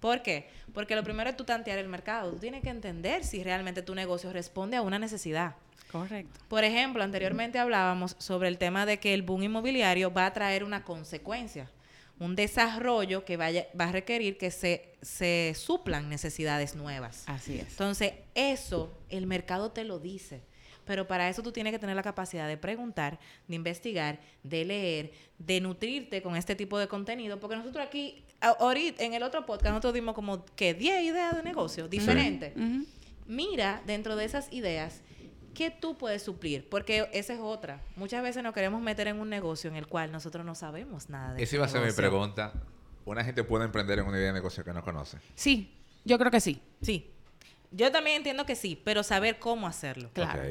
Speaker 3: ¿Por qué? Porque lo primero es tú tantear el mercado. Tú tienes que entender si realmente tu negocio responde a una necesidad.
Speaker 2: Correcto.
Speaker 3: Por ejemplo, anteriormente hablábamos sobre el tema de que el boom inmobiliario va a traer una consecuencia, un desarrollo que vaya, va a requerir que se, se suplan necesidades nuevas.
Speaker 2: Así es.
Speaker 3: Entonces, eso el mercado te lo dice. Pero para eso tú tienes que tener la capacidad de preguntar, de investigar, de leer, de nutrirte con este tipo de contenido. Porque nosotros aquí, ahorita, en el otro podcast, nosotros dimos como que 10 ideas de negocio diferentes. Mira dentro de esas ideas qué tú puedes suplir. Porque esa es otra. Muchas veces nos queremos meter en un negocio en el cual nosotros no sabemos nada de
Speaker 1: Esa iba a ser mi pregunta. ¿Una gente puede emprender en una idea de negocio que no conoce?
Speaker 2: Sí, yo creo que sí.
Speaker 3: Sí. Yo también entiendo que sí, pero saber cómo hacerlo.
Speaker 2: Claro.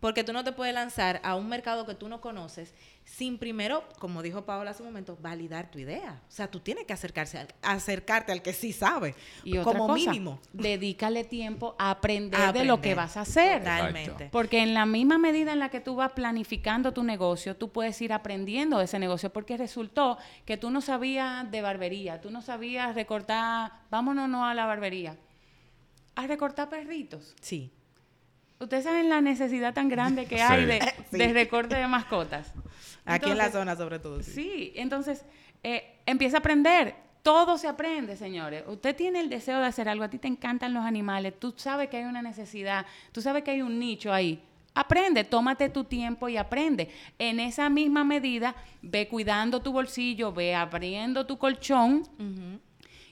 Speaker 3: Porque tú no te puedes lanzar a un mercado que tú no conoces sin primero, como dijo Paola hace un momento, validar tu idea. O sea, tú tienes que acercarse al- acercarte al que sí sabe.
Speaker 2: Y otra
Speaker 3: como
Speaker 2: cosa,
Speaker 3: mínimo.
Speaker 2: dedícale tiempo a aprender,
Speaker 3: A
Speaker 2: de lo que vas a hacer.
Speaker 3: Totalmente.
Speaker 2: Porque en la misma medida en la que tú vas planificando tu negocio, tú puedes ir aprendiendo de ese negocio, porque resultó que tú no sabías de barbería, tú no sabías recortar, vámonos no a la barbería, a recortar perritos.
Speaker 3: Sí.
Speaker 2: Ustedes saben la necesidad tan grande que hay
Speaker 1: Sí.
Speaker 2: de,
Speaker 3: Sí.
Speaker 2: de recorte de mascotas.
Speaker 3: Aquí en la zona, sobre todo. Sí.
Speaker 2: Sí, entonces eh, empieza a aprender. Todo se aprende, señores. Usted tiene el deseo de hacer algo, a ti te encantan los animales, tú sabes que hay una necesidad, tú sabes que hay un nicho ahí. Aprende, tómate tu tiempo y aprende. En esa misma medida, ve cuidando tu bolsillo, ve abriendo tu colchón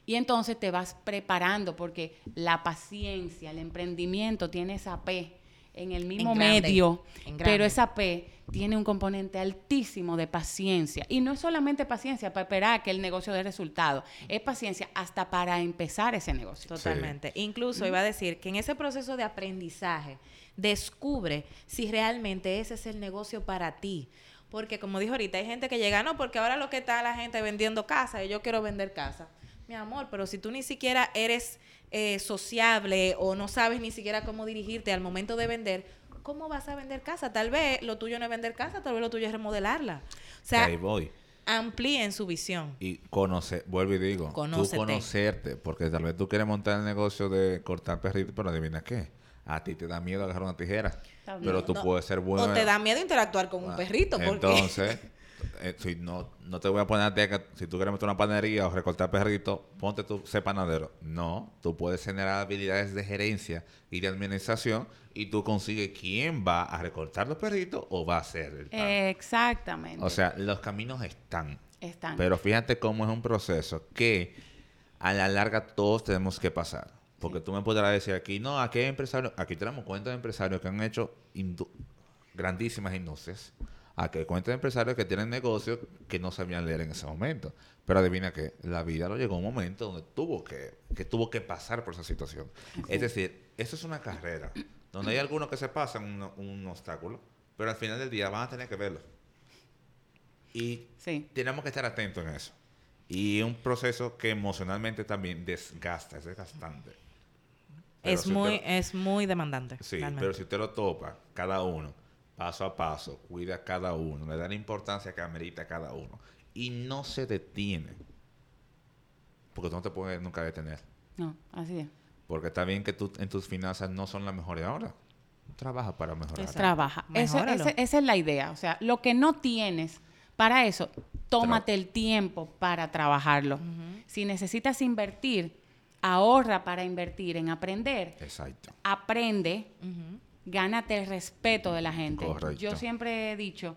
Speaker 2: y entonces te vas preparando porque la paciencia, el emprendimiento tiene esa P en el mismo
Speaker 3: grande,
Speaker 2: medio, pero esa P tiene un componente altísimo de paciencia. Y no es solamente paciencia para esperar que el negocio dé resultado, es paciencia hasta para empezar ese negocio.
Speaker 3: Totalmente. Incluso iba a decir que en ese proceso de aprendizaje descubre si realmente ese es el negocio para ti. Porque como dijo ahorita, hay gente que llega, no, porque ahora lo que está la gente vendiendo casa y yo quiero vender casa. Mi amor, pero si tú ni siquiera eres eh, sociable o no sabes ni siquiera cómo dirigirte al momento de vender, ¿cómo vas a vender casa? Tal vez lo tuyo no es vender casa, tal vez lo tuyo es remodelarla. O sea,
Speaker 1: Ahí voy.
Speaker 3: amplíen su visión.
Speaker 1: Y conocer, vuelvo y digo,
Speaker 3: Conócete.
Speaker 1: tú conocerte, porque tal vez tú quieres montar el negocio de cortar perritos, pero adivina qué, a ti te da miedo agarrar una tijera,
Speaker 2: Está
Speaker 1: pero tú
Speaker 3: No,
Speaker 1: puedes ser bueno.
Speaker 3: o te da miedo interactuar con un
Speaker 1: Ah,
Speaker 3: perrito. Porque...
Speaker 1: Entonces, eh, si no, no te voy a poner a ti que si tú quieres meter una panadería o recortar perritos, ponte tú, sé panadero. No, tú puedes generar habilidades de gerencia y de administración y tú consigues quién va a recortar los perritos o va a hacer el pan.
Speaker 2: Exactamente.
Speaker 1: O sea, los caminos están.
Speaker 2: Están.
Speaker 1: Pero fíjate cómo es un proceso que a la larga todos tenemos que pasar. Porque tú me podrás decir aquí, no, aquí hay empresarios, aquí tenemos cuentas de empresarios que han hecho indu- grandísimas industrias. Aquí hay cuentas de empresarios que tienen negocios que no sabían leer en ese momento. Pero adivina que la vida lo llegó a un momento donde tuvo que, que tuvo que pasar por esa situación. Es decir, eso es una carrera donde hay algunos que se pasan un, un obstáculo, pero al final del día van a tener que verlo. Y
Speaker 2: Sí.
Speaker 1: tenemos que estar atentos en eso. Y un proceso que emocionalmente también desgasta, es desgastante. Pero
Speaker 3: Es
Speaker 1: si
Speaker 3: muy,
Speaker 1: usted-
Speaker 3: es muy demandante.
Speaker 1: sí,
Speaker 3: realmente.
Speaker 1: pero si usted lo topa, cada uno, paso a paso, cuida a cada uno, le da la importancia que amerita a cada uno. Y no se detiene. Porque tú no te puedes nunca detener.
Speaker 2: No, así es.
Speaker 1: Porque está bien que tú en tus finanzas no son las mejores ahora. Trabaja para mejorar.
Speaker 3: Exacto.
Speaker 2: Trabaja. Eso- ese- esa es la idea. O sea, lo que no tienes, para eso, tómate el tiempo para trabajarlo. Si necesitas invertir, ahorra para invertir en aprender.
Speaker 1: Exacto.
Speaker 2: Aprende, gánate el respeto de la gente.
Speaker 1: Correcto.
Speaker 2: Yo siempre he dicho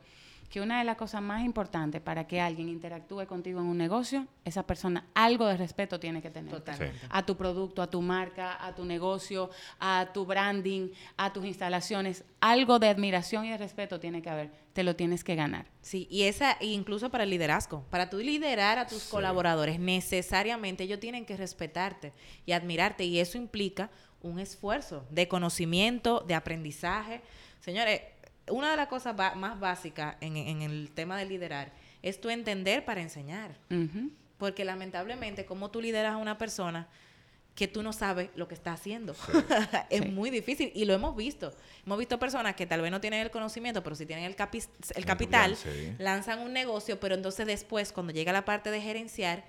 Speaker 2: que una de las cosas más importantes para que alguien interactúe contigo en un negocio, esa persona algo de respeto tiene que tener.
Speaker 3: Totalmente.
Speaker 2: A tu producto, a tu marca, a tu negocio, a tu branding, a tus instalaciones. Algo de admiración y de respeto tiene que haber. Te lo tienes que ganar.
Speaker 3: Sí, y esa, e incluso para el liderazgo, para tú liderar a tus colaboradores, necesariamente ellos tienen que respetarte y admirarte, y eso implica un esfuerzo de conocimiento, de aprendizaje. Señores, una de las cosas más básicas en, en el tema de liderar es tu entender para enseñar. Porque lamentablemente, como tú lideras a una persona que tú no sabes lo que está haciendo? es
Speaker 2: Sí.
Speaker 3: muy difícil y lo hemos visto. Hemos visto personas que tal vez no tienen el conocimiento, pero sí tienen el, capi- el capital,
Speaker 1: capital, sí.
Speaker 3: lanzan un negocio, pero entonces después, cuando llega la parte de gerenciar,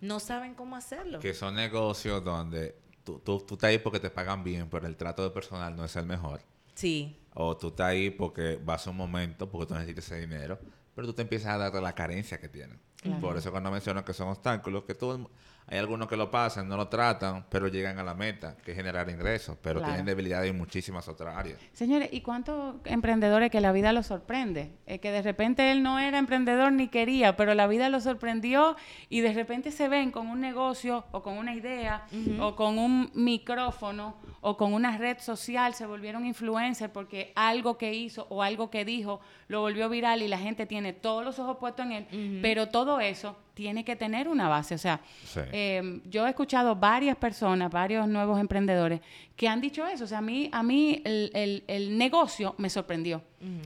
Speaker 3: no saben cómo hacerlo.
Speaker 1: Que son negocios donde tú, tú, tú estás ahí porque te pagan bien, pero el trato de personal no es el mejor.
Speaker 3: Sí,
Speaker 1: O tú estás ahí porque vas a un momento, porque tú necesitas ese dinero, pero tú te empiezas a dar la carencia que tienen. Por eso cuando menciono que son obstáculos, que todo el hay algunos que lo pasan, no lo tratan, pero llegan a la meta, que es generar ingresos, pero
Speaker 2: Claro.
Speaker 1: tienen debilidades en muchísimas otras áreas.
Speaker 2: Señores, ¿y cuántos emprendedores que la vida los sorprende? Eh, que de repente él no era emprendedor ni quería, pero la vida lo sorprendió y de repente se ven con un negocio o con una idea o con un micrófono o con una red social, se volvieron influencers porque algo que hizo o algo que dijo lo volvió viral y la gente tiene todos los ojos puestos en él, pero todo eso tiene que tener una base. O sea,
Speaker 1: Sí.
Speaker 2: eh, yo he escuchado varias personas, varios nuevos emprendedores que han dicho eso. O sea, a mí, a mí el, el- el negocio me sorprendió.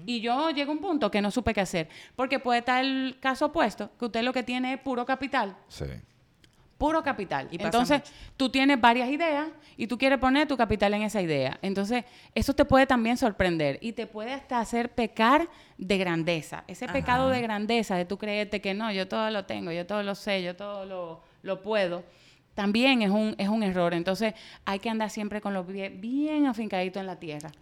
Speaker 2: Y yo llego a un punto que no supe qué hacer. Porque puede estar el caso opuesto, que usted lo que tiene es puro capital.
Speaker 1: Sí.
Speaker 2: Puro capital.
Speaker 3: Y
Speaker 2: Entonces,
Speaker 3: mucho.
Speaker 2: tú tienes varias ideas y tú quieres poner tu capital en esa idea. Entonces, eso te puede también sorprender y te puede hasta hacer pecar de grandeza. Ese pecado de grandeza de tú creerte que no, yo todo lo tengo, yo todo lo sé, yo todo lo, lo puedo, también es un, es un error. Entonces, hay que andar siempre con los pies bien afincaditos en la tierra.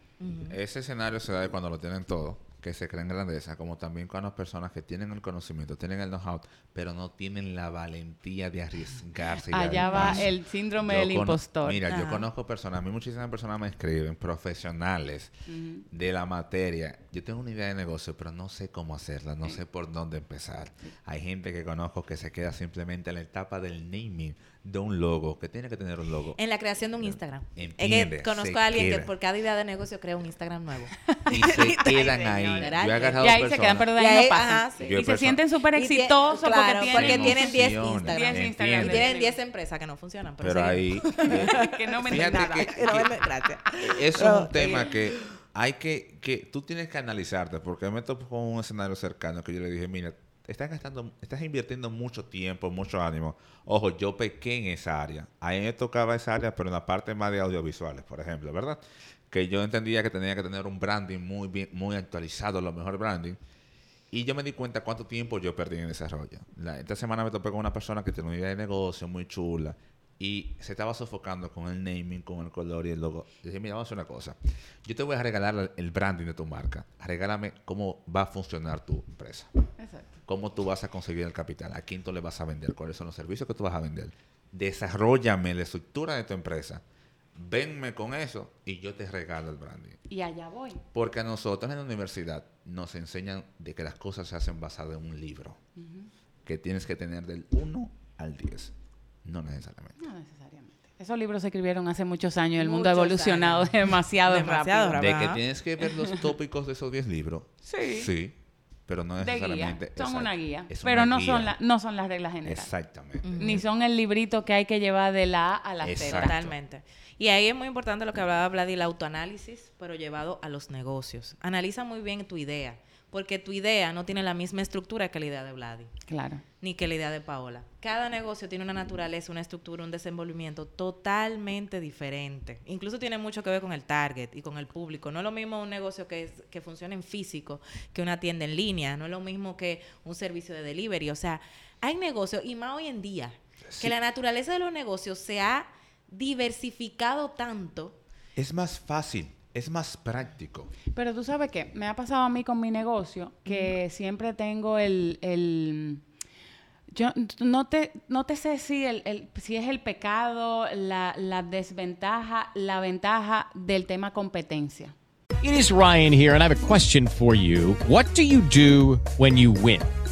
Speaker 1: Ese escenario se da de cuando lo tienen todo, que se creen grandeza, como también con las personas que tienen el conocimiento, tienen el know-how, pero no tienen la valentía de arriesgarse.
Speaker 2: Allá va
Speaker 1: paso.
Speaker 2: el síndrome
Speaker 1: Yo
Speaker 2: del impostor.
Speaker 1: Mira, yo conozco personas, a mí muchísimas personas me escriben, profesionales de la materia. Yo tengo una idea de negocio, pero no sé cómo hacerla, no sé por dónde empezar. Hay gente que conozco que se queda simplemente en la etapa del naming de un logo, que tiene que tener un logo.
Speaker 3: En la creación de un Instagram.
Speaker 1: Entiende,
Speaker 3: es que conozco a alguien que por cada idea de negocio crea un Instagram nuevo.
Speaker 1: Y se quedan ahí.
Speaker 3: señora.
Speaker 1: Yo he agarrado
Speaker 2: Y ahí se quedan, pero de
Speaker 3: Y
Speaker 2: ahí
Speaker 3: ahí,
Speaker 2: no pasan.
Speaker 3: ajá, sí.
Speaker 1: Yo he
Speaker 2: Y se sienten súper exitosos
Speaker 3: claro,
Speaker 2: porque
Speaker 3: porque
Speaker 2: tienen...
Speaker 3: tienen 10
Speaker 1: Emociones,
Speaker 3: Instagram.
Speaker 2: 10 Instagram.
Speaker 3: Y tienen 10 empresas que no funcionan. Pero,
Speaker 1: Pero ahí... eh,
Speaker 2: que no
Speaker 1: Fíjate
Speaker 2: nada.
Speaker 1: que-
Speaker 3: Que no venden- gracias.
Speaker 1: Eso
Speaker 3: Pero,
Speaker 1: es un tema que hay que, que tú tienes que analizarte, porque me topo con un escenario cercano que yo le dije, mira, estás gastando, estás invirtiendo mucho tiempo, mucho ánimo. Ojo, yo pequé en esa área. A mí me tocaba esa área, pero en la parte más de audiovisuales, por ejemplo, ¿verdad? Que yo entendía que tenía que tener un branding muy bien, muy actualizado, lo mejor branding. Y yo me di cuenta cuánto tiempo yo perdí en desarrollo. La- esta semana me topé con una persona que tenía una idea de negocio muy chula y se estaba sofocando con el naming, con el color y el logo. Yo dije, mira, vamos a hacer una cosa. Yo te voy a regalar el branding de tu marca. Regálame cómo va a funcionar tu empresa.
Speaker 2: Exacto.
Speaker 1: Cómo tú vas a conseguir el capital. A quién tú le vas a vender. Cuáles son los servicios que tú vas a vender. Desarrollame la estructura de tu empresa. Venme con eso y yo te regalo el branding.
Speaker 2: Y allá voy.
Speaker 1: Porque a nosotros en la universidad nos enseñan de que las cosas se hacen basadas en un libro. Que tienes que tener del 1 al 10. No necesariamente.
Speaker 2: No necesariamente. Esos libros se escribieron hace muchos años. El mundo ha evolucionado demasiado,
Speaker 3: Demasiado
Speaker 2: rápido.
Speaker 3: rápido.
Speaker 1: De que tienes que ver los tópicos de esos 10 libros.
Speaker 2: Sí.
Speaker 1: Sí. Pero no
Speaker 2: De guía.
Speaker 1: necesariamente.
Speaker 2: Son
Speaker 1: exacto.
Speaker 2: una guía.
Speaker 1: Es
Speaker 2: pero
Speaker 1: una
Speaker 2: no, son
Speaker 1: guía.
Speaker 2: la- no son las reglas generales.
Speaker 1: Exactamente.
Speaker 2: Ni son el librito que hay que llevar de la A a la Z.
Speaker 1: Exacto.
Speaker 3: Totalmente. Y ahí es muy importante lo que hablaba Vladi, el autoanálisis, pero llevado a los negocios. Analiza muy bien tu idea, porque tu idea no tiene la misma estructura que la idea de Vladi,
Speaker 2: Claro.
Speaker 3: ni que la idea de Paola. Cada negocio tiene una naturaleza, una estructura, un desenvolvimiento totalmente diferente. Incluso tiene mucho que ver con el target y con el público. No es lo mismo un negocio que, es, que funciona en físico que una tienda en línea. No es lo mismo que un servicio de delivery. O sea, hay negocios, y más hoy en día, que la naturaleza de los negocios se ha diversificado tanto.
Speaker 1: Es más fácil. Es más práctico.
Speaker 2: Pero tú sabes qué, me ha pasado a mí con mi negocio que siempre tengo el, el- yo no te, no te sé si, el, el- si es el pecado, la, la desventaja, la ventaja del tema competencia.
Speaker 5: It is Ryan here, and I have a question for you. What do you do when you win?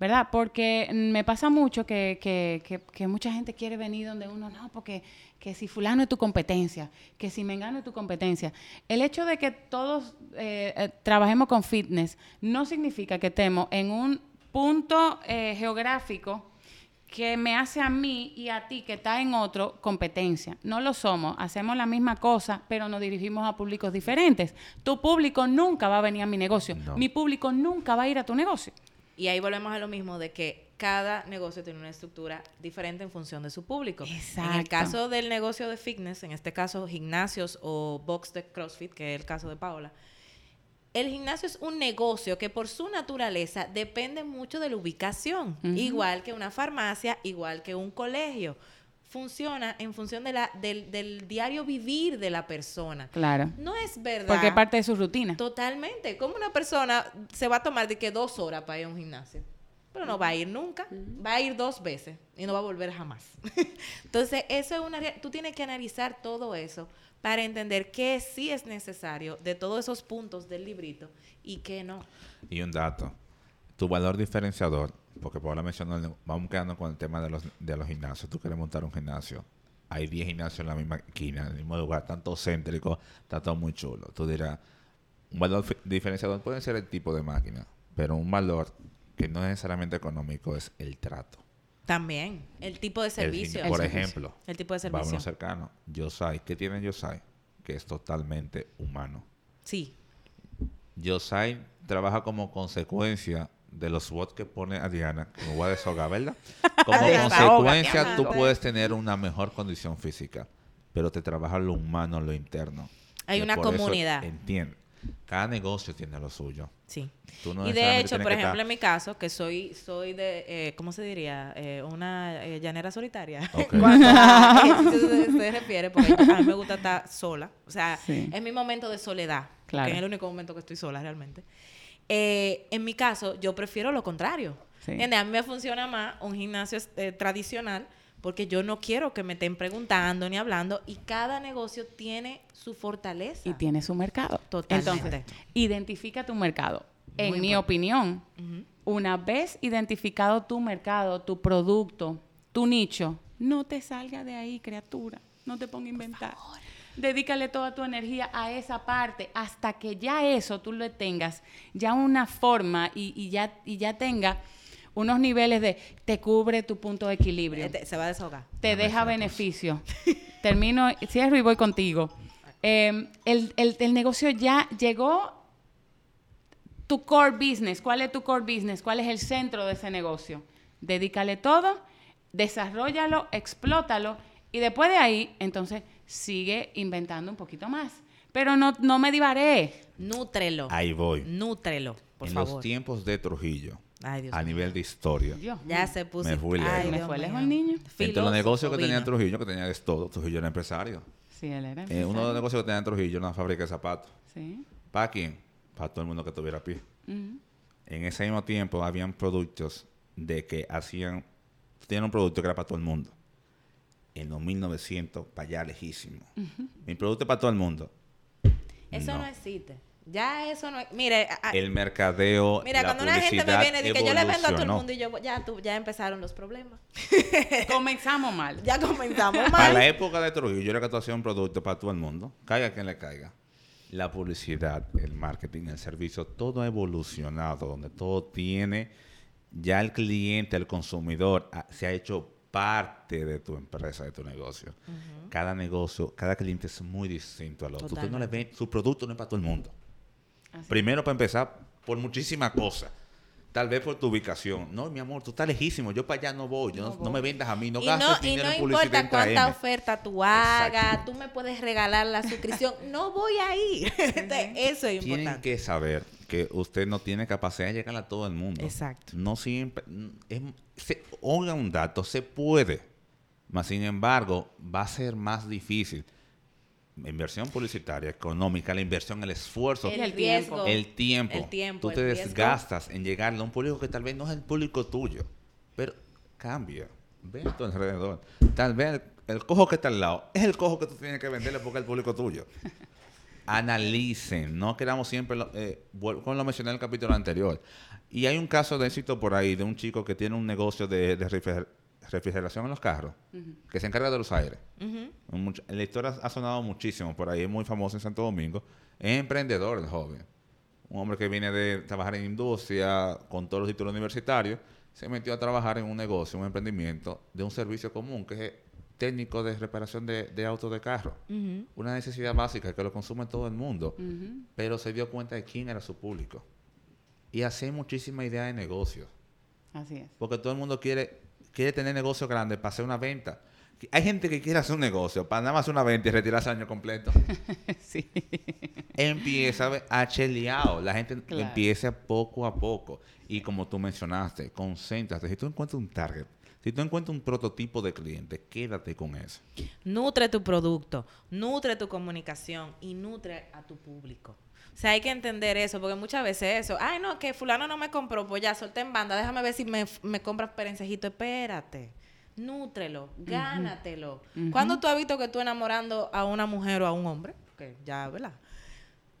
Speaker 2: ¿Verdad? Porque me pasa mucho que, que, que, que mucha gente quiere venir donde uno, no, porque que si fulano es tu competencia, que si mengano es tu competencia. El hecho de que todos eh, eh, trabajemos con fitness no significa que estemos en un punto eh, geográfico que me hace a mí y a ti que está en otro competencia. No lo somos, hacemos la misma cosa, pero nos dirigimos a públicos diferentes. Tu público nunca va a venir a mi negocio,
Speaker 1: No.
Speaker 2: mi público nunca va a ir a tu negocio.
Speaker 3: Y ahí volvemos a lo mismo de que cada negocio tiene una estructura diferente en función de su público. En el
Speaker 2: Exacto.
Speaker 3: caso del negocio de fitness, en este caso gimnasios o box de CrossFit, que es el caso de Paola, el gimnasio es un negocio que por su naturaleza depende mucho de la ubicación, igual que una farmacia, igual que un colegio. Funciona en función de la, del, del diario vivir de la persona.
Speaker 2: Claro.
Speaker 3: No es verdad.
Speaker 2: Porque es parte de su rutina.
Speaker 3: Totalmente. Como una persona se va a tomar de que dos horas para ir a un gimnasio? Pero no va a ir nunca. Va a ir dos veces y no va a volver jamás. Entonces, eso es una... Tú tienes que analizar todo eso para entender qué sí es necesario de todos esos puntos del librito y qué no.
Speaker 1: Y un dato. Tu valor diferenciador, porque Paola mencionó, vamos quedando con el tema de los, de los gimnasios. Tú quieres montar un gimnasio. Hay 10 gimnasios en la misma esquina, en el mismo lugar, tanto céntrico, está todo muy chulo. Tú dirás, un valor diferenciador puede ser el tipo de máquina, pero un valor que no es necesariamente económico es el trato.
Speaker 3: También el tipo de servicio.
Speaker 1: por
Speaker 2: El servicio.
Speaker 1: ejemplo,
Speaker 3: El tipo de servicio.
Speaker 1: vámonos cercanos. Yosai, ¿qué tiene Yosai? Que es totalmente humano.
Speaker 3: Sí.
Speaker 1: Yosai trabaja como consecuencia de los bots que pone a Diana, que me voy a desahogar, ¿verdad? Como consecuencia, tú
Speaker 3: amado.
Speaker 1: puedes tener una mejor condición física, pero te trabaja lo humano, lo interno.
Speaker 3: Hay una comunidad.
Speaker 1: Entiende. Cada negocio tiene lo suyo.
Speaker 3: Sí.
Speaker 1: Tú no
Speaker 3: y de hecho, por ejemplo,
Speaker 1: estar-
Speaker 3: en mi caso, que soy soy de, eh, ¿cómo se diría? Eh, una eh, llanera solitaria. A se, se refiere, porque a mí me gusta estar sola. O sea,
Speaker 2: Sí.
Speaker 3: es mi momento de soledad.
Speaker 2: Claro.
Speaker 3: Que es el único momento que estoy sola realmente. Eh, en mi caso, yo prefiero lo contrario.
Speaker 2: Sí.
Speaker 3: ¿Entiendes? A mí me funciona más un gimnasio eh, tradicional porque yo no quiero que me estén preguntando ni hablando y cada negocio tiene su fortaleza.
Speaker 2: y tiene su mercado.
Speaker 3: Totalmente.
Speaker 2: Entonces, identifica tu mercado. En mi opinión, una vez identificado tu mercado, tu producto, tu nicho, no te salga de ahí, criatura. No te ponga a inventar. Dedícale toda tu energía a esa parte hasta que ya eso tú lo tengas, ya una forma y, y ya, y ya tenga unos niveles de te cubre tu punto de equilibrio
Speaker 3: Eh, te- se va a desahogar.
Speaker 2: te deja beneficio. Termino, cierro y voy contigo. Eh, el, el- el negocio ya llegó. Tu core business, ¿cuál es tu core business? ¿Cuál es el centro de ese negocio? Dedícale todo, desarrollalo, explótalo y después de ahí, entonces sigue inventando un poquito más. Pero no, no me divaré.
Speaker 3: Nútrelo.
Speaker 1: Ahí voy.
Speaker 3: Nútrelo, por
Speaker 1: en
Speaker 3: favor.
Speaker 1: los tiempos de Trujillo,
Speaker 3: Ay, Dios
Speaker 1: a nivel de historia,
Speaker 2: Dios
Speaker 3: Ya se puso.
Speaker 1: Me fui lejos.
Speaker 2: Me
Speaker 3: Dios
Speaker 2: fue lejos el niño.
Speaker 1: entre los negocios que tenía. Trujillo, que tenía de todo, Trujillo era empresario.
Speaker 2: Sí, él era
Speaker 1: Eh, uno de
Speaker 2: empresario.
Speaker 1: los negocios que tenía en Trujillo era una fábrica de zapatos.
Speaker 2: Sí.
Speaker 1: ¿Para quién? Para todo el mundo que tuviera pie. En ese mismo tiempo habían productos de que hacían, tenían un producto que era para todo el mundo. En los 1900, para allá lejísimo. Mi producto es para todo el mundo.
Speaker 3: Eso no.
Speaker 1: No.
Speaker 3: existe. Ya eso no. Mire, a-
Speaker 1: El mercadeo,
Speaker 3: mira,
Speaker 1: la
Speaker 3: cuando una gente me viene y dice que yo le vendo a todo el mundo y yo, ya, tú, ya empezaron los problemas.
Speaker 2: Comenzamos mal.
Speaker 3: Ya comenzamos
Speaker 1: Para
Speaker 3: mal.
Speaker 1: la época de Trujillo era que tú hacías un producto para todo el mundo. Caiga quien le caiga. La publicidad, el marketing, el servicio, todo ha evolucionado, donde todo tiene, ya el cliente, el consumidor, ah, se ha hecho parte de tu empresa, de tu negocio. Cada negocio, cada cliente es muy distinto al otro. Tú no le ves, su producto no es para todo el mundo.
Speaker 2: Así.
Speaker 1: Primero, para empezar, por muchísimas cosas. Tal vez por tu ubicación. No, mi amor, tú estás lejísimo. Yo para allá no voy. Yo no, no me vendas a mí. No
Speaker 3: y
Speaker 1: gastes
Speaker 3: no, y
Speaker 1: dinero
Speaker 3: no
Speaker 1: en publicidad
Speaker 3: importa cuánta
Speaker 1: traerme.
Speaker 3: oferta tú hagas, tú me puedes regalar la suscripción. no voy a ir. Entonces, Eso es
Speaker 1: Tienen
Speaker 3: importante.
Speaker 1: que saber que usted no tiene capacidad de llegar a todo el mundo.
Speaker 3: Exacto.
Speaker 1: No siempre. Es, se, oiga un dato, se puede. Mas, sin embargo, va a ser más difícil. Inversión publicitaria, económica, la inversión, el esfuerzo,
Speaker 3: El,
Speaker 2: el
Speaker 3: riesgo.
Speaker 1: el tiempo.
Speaker 3: El tiempo,
Speaker 1: Tú te
Speaker 3: riesgo.
Speaker 1: desgastas en llegarle a un público que tal vez no es el público tuyo. Pero cambia. Ve a tu alrededor. Tal vez el, el cojo que está al lado es el cojo que tú tienes que venderle porque es el público tuyo. analicen, no queramos siempre, lo- eh, como lo mencioné en el capítulo anterior. Y hay un caso de éxito por ahí de un chico que tiene un negocio de, de refriger- refrigeración en los carros, que se encarga de los aires. La historia ha sonado muchísimo por ahí, es muy famoso en Santo Domingo. Es emprendedor el joven. Un hombre que viene de trabajar en industria con todos los títulos universitarios, se metió a trabajar en un negocio, un emprendimiento de un servicio común que es técnico de reparación de, de autos de carro. Una necesidad básica que lo consume todo el mundo. Pero se dio cuenta de quién era su público. Y así hay muchísima idea de negocio.
Speaker 2: Así es.
Speaker 1: Porque todo el mundo quiere, quiere tener negocios grandes para hacer una venta. Hay gente que quiere hacer un negocio para nada más una venta y retirarse el año completo.
Speaker 2: sí.
Speaker 1: Empieza a cheleado. La gente
Speaker 2: Claro.
Speaker 1: empieza poco a poco. Y como tú mencionaste, concéntrate. Si tú encuentras un target, si tú encuentras un prototipo de cliente, quédate con eso.
Speaker 3: Nutre tu producto, nutre tu comunicación y nutre a tu público. O sea, hay que entender eso, porque muchas veces eso, ay, no, que fulano no me compró, pues ya solté en banda, déjame ver si me, me compras perencejito. Espérate, nútrelo, gánatelo. ¿Cuándo tú has visto que tú enamorando a una mujer o a un hombre? Que ya, ¿verdad?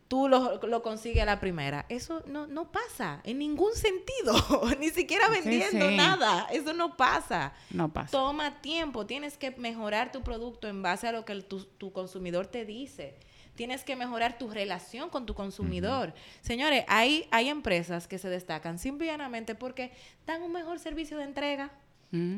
Speaker 3: Tú lo, lo consigues a la primera. Eso no, no pasa en ningún sentido, ni siquiera
Speaker 2: Sí,
Speaker 3: vendiendo
Speaker 2: sí.
Speaker 3: nada. Eso no pasa.
Speaker 2: No pasa.
Speaker 3: Toma tiempo, tienes que mejorar tu producto en base a lo que el- tu, tu consumidor te dice. Tienes que mejorar tu relación con tu consumidor. Señores, hay, hay empresas que se destacan simplemente porque dan un mejor servicio de entrega.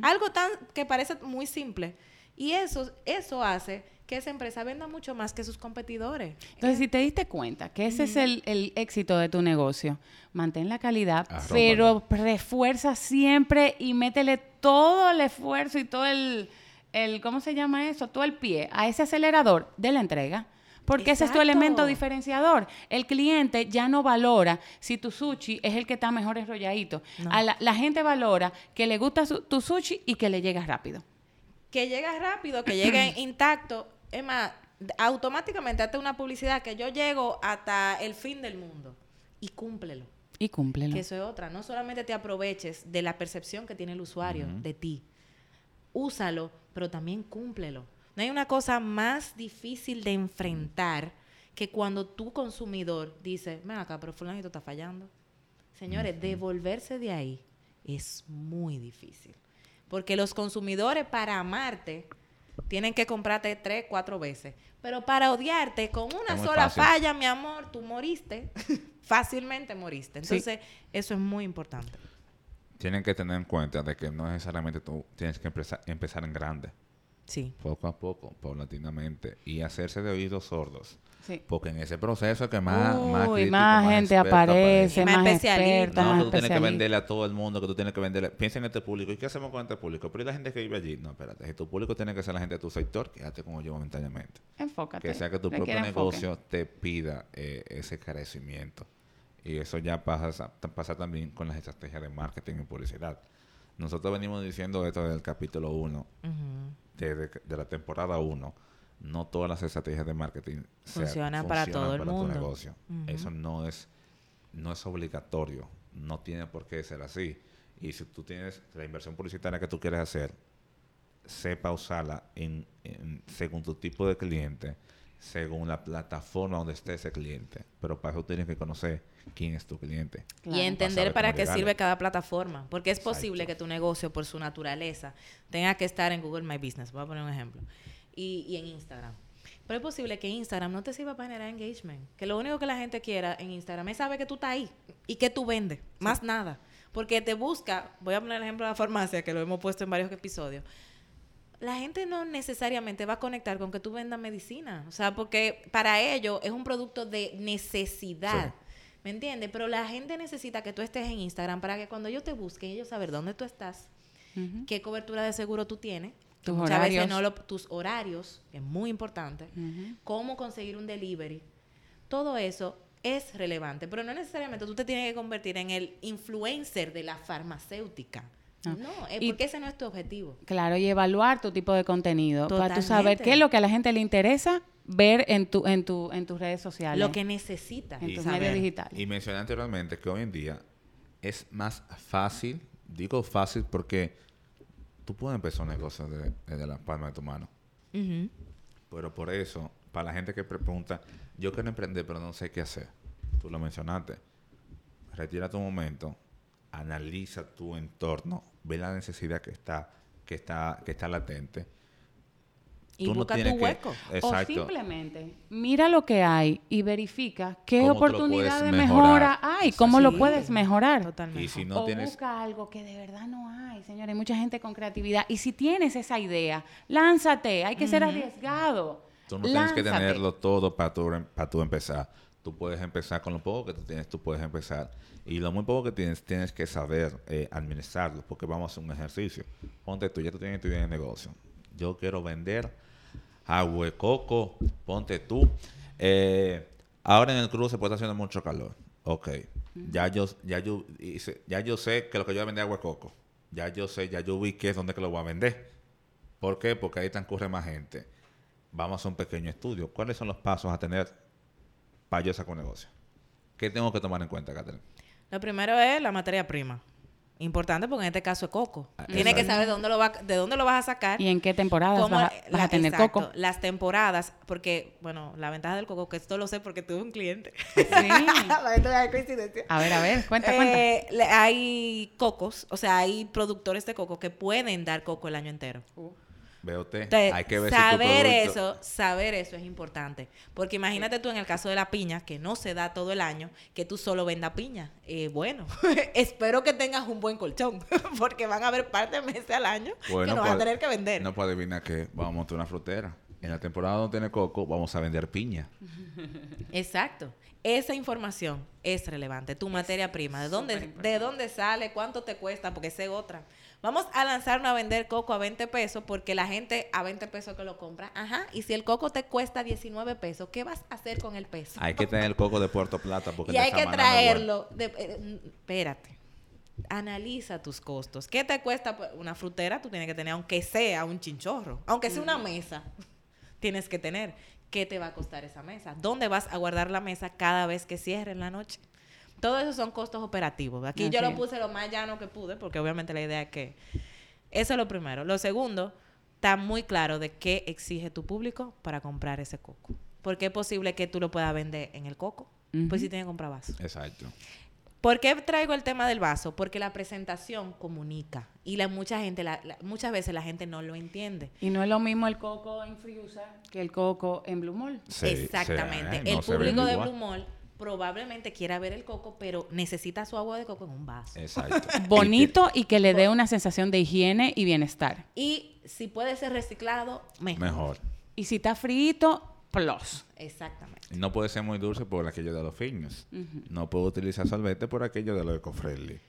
Speaker 3: Algo tan que parece muy simple. Y eso, eso hace que esa empresa venda mucho más que sus competidores.
Speaker 2: Entonces, si te diste cuenta que ese es el, el éxito de tu negocio, mantén la calidad, pero refuerza siempre y métele todo el esfuerzo y todo el, el, ¿cómo se llama eso? Todo el pie a ese acelerador de la entrega. Porque ese es tu elemento diferenciador. El cliente ya no valora si tu sushi es el que está mejor enrolladito. A la, la gente valora que le gusta su- tu sushi y que le llega rápido.
Speaker 3: que llega rápido, que llegue intacto. Es más, automáticamente hazte una publicidad que yo llego hasta el fin del mundo. Y cúmplelo.
Speaker 2: Y cúmplelo.
Speaker 3: Que eso es otra. No solamente te aproveches de la percepción que tiene el usuario de ti. Úsalo, pero también cúmplelo. No hay una cosa más difícil de enfrentar que cuando tu consumidor dice, ven acá, pero fulanito está fallando. Señores, devolverse de ahí es muy difícil. Porque los consumidores para amarte tienen que comprarte tres, cuatro veces. Pero para odiarte con una sola
Speaker 1: fácil.
Speaker 3: falla, mi amor, tú moriste. Fácilmente moriste.
Speaker 2: Sí.
Speaker 3: Entonces, eso es muy importante.
Speaker 1: Tienen que tener en cuenta de que no necesariamente tú tienes que empezar, empezar en grande.
Speaker 3: Sí.
Speaker 1: Poco a poco, paulatinamente. Y hacerse de oídos sordos.
Speaker 2: Sí.
Speaker 1: Porque en ese proceso es que más, más,
Speaker 2: Uy,
Speaker 1: crítico,
Speaker 2: más gente aparece,
Speaker 3: Más especialista.
Speaker 1: No, que tú tienes que venderle a todo el mundo, que tú tienes que venderle. Piensa en este público. ¿Y qué hacemos con este público? Pero ¿y la gente que vive allí? No, espérate. Si tu público tiene que ser la gente de tu sector, quédate con ellos momentáneamente.
Speaker 2: Enfócate.
Speaker 1: Que sea que tu propio
Speaker 2: enfoque.
Speaker 1: negocio te pida eh, ese carecimiento. Y eso ya pasa, pasa también con las estrategias de marketing y publicidad. Nosotros venimos diciendo esto desde el capítulo 1, desde de la temporada 1. No todas las estrategias de marketing
Speaker 3: Funcionan para todo el
Speaker 1: para tu negocio. Eso no es, no es obligatorio. No tiene por qué ser así. Y si tú tienes la inversión publicitaria que tú quieres hacer, sepa usarla en, en- según tu tipo de cliente, según la plataforma donde esté ese cliente. Pero para eso tienes que conocer quién es tu cliente.
Speaker 2: Claro.
Speaker 3: Y entender para qué sirve cada plataforma. Porque es posible
Speaker 1: Exacto.
Speaker 3: que tu negocio, por su naturaleza, tenga que estar en Google My Business. Voy a poner un ejemplo. Y, y en Instagram. Pero es posible que Instagram no te sirva para generar engagement. Que lo único que la gente quiera en Instagram es saber que tú estás ahí y que tú vendes. Más nada. Porque te busca, voy a poner el ejemplo de la farmacia, que lo hemos puesto en varios episodios. La gente no necesariamente va a conectar con que tú vendas medicina. O sea, porque para ellos es un producto de necesidad.
Speaker 1: Sí.
Speaker 3: ¿Me entiendes? Pero la gente necesita que tú estés en Instagram para que cuando ellos te busquen, ellos saber dónde tú estás, qué cobertura de seguro tú tienes. que
Speaker 2: Tus
Speaker 3: muchas veces
Speaker 2: horarios.
Speaker 3: no lo- tus horarios, que es muy importante. Cómo conseguir un delivery. Todo eso es relevante, pero no necesariamente tú te tienes que convertir en el influencer de la farmacéutica.
Speaker 2: No.
Speaker 3: No, es
Speaker 2: Y-
Speaker 3: porque ese no es tu objetivo.
Speaker 2: Claro, y evaluar tu tipo de contenido para tú saber qué es lo que a la gente le interesa ver en tu en tu en tus redes sociales.
Speaker 3: Lo que necesita.
Speaker 2: En tus medios digitales.
Speaker 1: Y mencioné anteriormente que hoy en día es más fácil, digo fácil porque tú puedes empezar un negocio de- desde la palma de tu mano. Pero por eso para la gente que pregunta, yo quiero emprender, pero no sé qué hacer. Tú lo mencionaste. Retira tu momento, analiza tu entorno, ve la necesidad que está, que está, que está latente.
Speaker 3: Y
Speaker 1: Tú no
Speaker 3: busca
Speaker 1: tienes
Speaker 3: tu
Speaker 1: que-
Speaker 3: hueco.
Speaker 2: O
Speaker 1: Exacto.
Speaker 2: simplemente mira lo que hay y verifica qué
Speaker 1: ¿Cómo tú lo
Speaker 2: oportunidad de mejora
Speaker 1: mejorar?
Speaker 2: hay, cómo lo puedes mejorar.
Speaker 3: Totalmente.
Speaker 1: Y si no
Speaker 2: o
Speaker 1: tienes
Speaker 2: busca algo que de verdad no hay, señores. Hay mucha gente con creatividad. Y si tienes esa idea, lánzate. Hay que ser arriesgado.
Speaker 1: Tú no tienes que tenerlo todo para tú, para tú empezar. Tú puedes empezar con lo poco que tú tienes, tú puedes empezar. Y lo muy poco que tienes, tienes que saber eh, administrarlo, porque vamos a hacer un ejercicio. Ponte tú, ya tú tienes tu idea de negocio. Yo quiero vender agua coco, ponte tú. Eh, ahora en el cruce puede estar haciendo mucho calor. Ok. Ya yo, ya yo ya yo sé que lo que yo voy a vender es agua coco. Ya yo sé, ya yo vi qué es donde que lo voy a vender. ¿Por qué? Porque ahí transcurre más gente. Vamos a hacer un pequeño estudio. ¿Cuáles son los pasos a tener para yo sacar un negocio? ¿Qué tengo que tomar en cuenta, Catherine?
Speaker 3: Lo primero es la materia prima. Importante porque en este caso es coco.
Speaker 1: Ah,
Speaker 3: Tienes que
Speaker 1: exacto.
Speaker 3: saber de dónde lo, va, de dónde lo vas a sacar.
Speaker 2: ¿Y en qué temporadas
Speaker 3: cómo-
Speaker 2: vas a, vas
Speaker 3: la-
Speaker 2: a tener
Speaker 3: exacto,
Speaker 2: coco?
Speaker 3: Las temporadas, porque, bueno, la ventaja del coco, que esto lo sé porque tuve un cliente.
Speaker 2: Sí.
Speaker 3: Coincidencia.
Speaker 2: A ver, a ver, cuenta, cuenta.
Speaker 3: Eh, hay cocos, o sea, hay productores de coco que pueden dar coco el año entero.
Speaker 1: Veo usted.
Speaker 3: Entonces,
Speaker 1: Hay que ver si tu
Speaker 3: saber
Speaker 1: producto-
Speaker 3: eso, saber eso es importante. Porque imagínate tú en el caso de la piña, que no se da todo el año, que tú solo vendas piña. Eh, bueno, espero que tengas un buen colchón, porque van a haber parte de meses al año
Speaker 1: Bueno,
Speaker 3: que no vas a
Speaker 1: pues,
Speaker 3: tener que vender.
Speaker 1: No puedo adivinar que vamos a montar una frutera. En la temporada donde tiene coco, vamos a vender piña.
Speaker 3: Exacto. Esa información es relevante. Tu materia prima, ¿de dónde, ¿de dónde sale? ¿Cuánto te cuesta? Porque esa es otra. Vamos a lanzarnos a vender coco a 20 pesos porque la gente a 20 pesos que lo compra. Ajá. Y si el coco te cuesta 19 pesos, ¿qué vas a hacer con el peso?
Speaker 1: Hay que tener el coco de Puerto Plata porque
Speaker 3: y hay que
Speaker 1: no
Speaker 3: traerlo. de- eh, mm, espérate. Analiza tus costos. ¿Qué te cuesta pues, una frutera? Tú tienes que tener, aunque sea un chinchorro, aunque sea una mesa, tienes que tener. ¿Qué te va a costar esa mesa? ¿Dónde vas a guardar la mesa cada vez que cierre en la noche? Todo eso son costos operativos. Aquí yo lo puse lo más llano que pude, porque obviamente la idea es que... Eso es lo primero. Lo segundo, está muy claro de qué exige tu público para comprar ese coco. Porque es posible que tú lo puedas vender en el coco. Pues si tienes que comprar vaso.
Speaker 1: Exacto.
Speaker 3: ¿Por qué traigo el tema del vaso? Porque la presentación comunica. Y la, mucha gente, la- la- muchas veces la gente no lo entiende.
Speaker 2: Y no es lo mismo el coco en Friusa que el coco en Blue Mall.
Speaker 1: Sí,
Speaker 3: Exactamente.
Speaker 1: sí, eh,
Speaker 3: el
Speaker 1: no
Speaker 3: público de. Blue Mall probablemente quiera ver el coco, pero necesita su agua de coco en un vaso.
Speaker 1: Exacto.
Speaker 2: Bonito y que le dé una sensación de higiene y bienestar.
Speaker 3: Y si puede ser reciclado, mejor.
Speaker 1: Mejor.
Speaker 2: Y si está frito, plus.
Speaker 3: Exactamente.
Speaker 1: No puede ser muy dulce por aquello de los fitness. No puedo utilizar sorbete por aquello de los eco-friendly.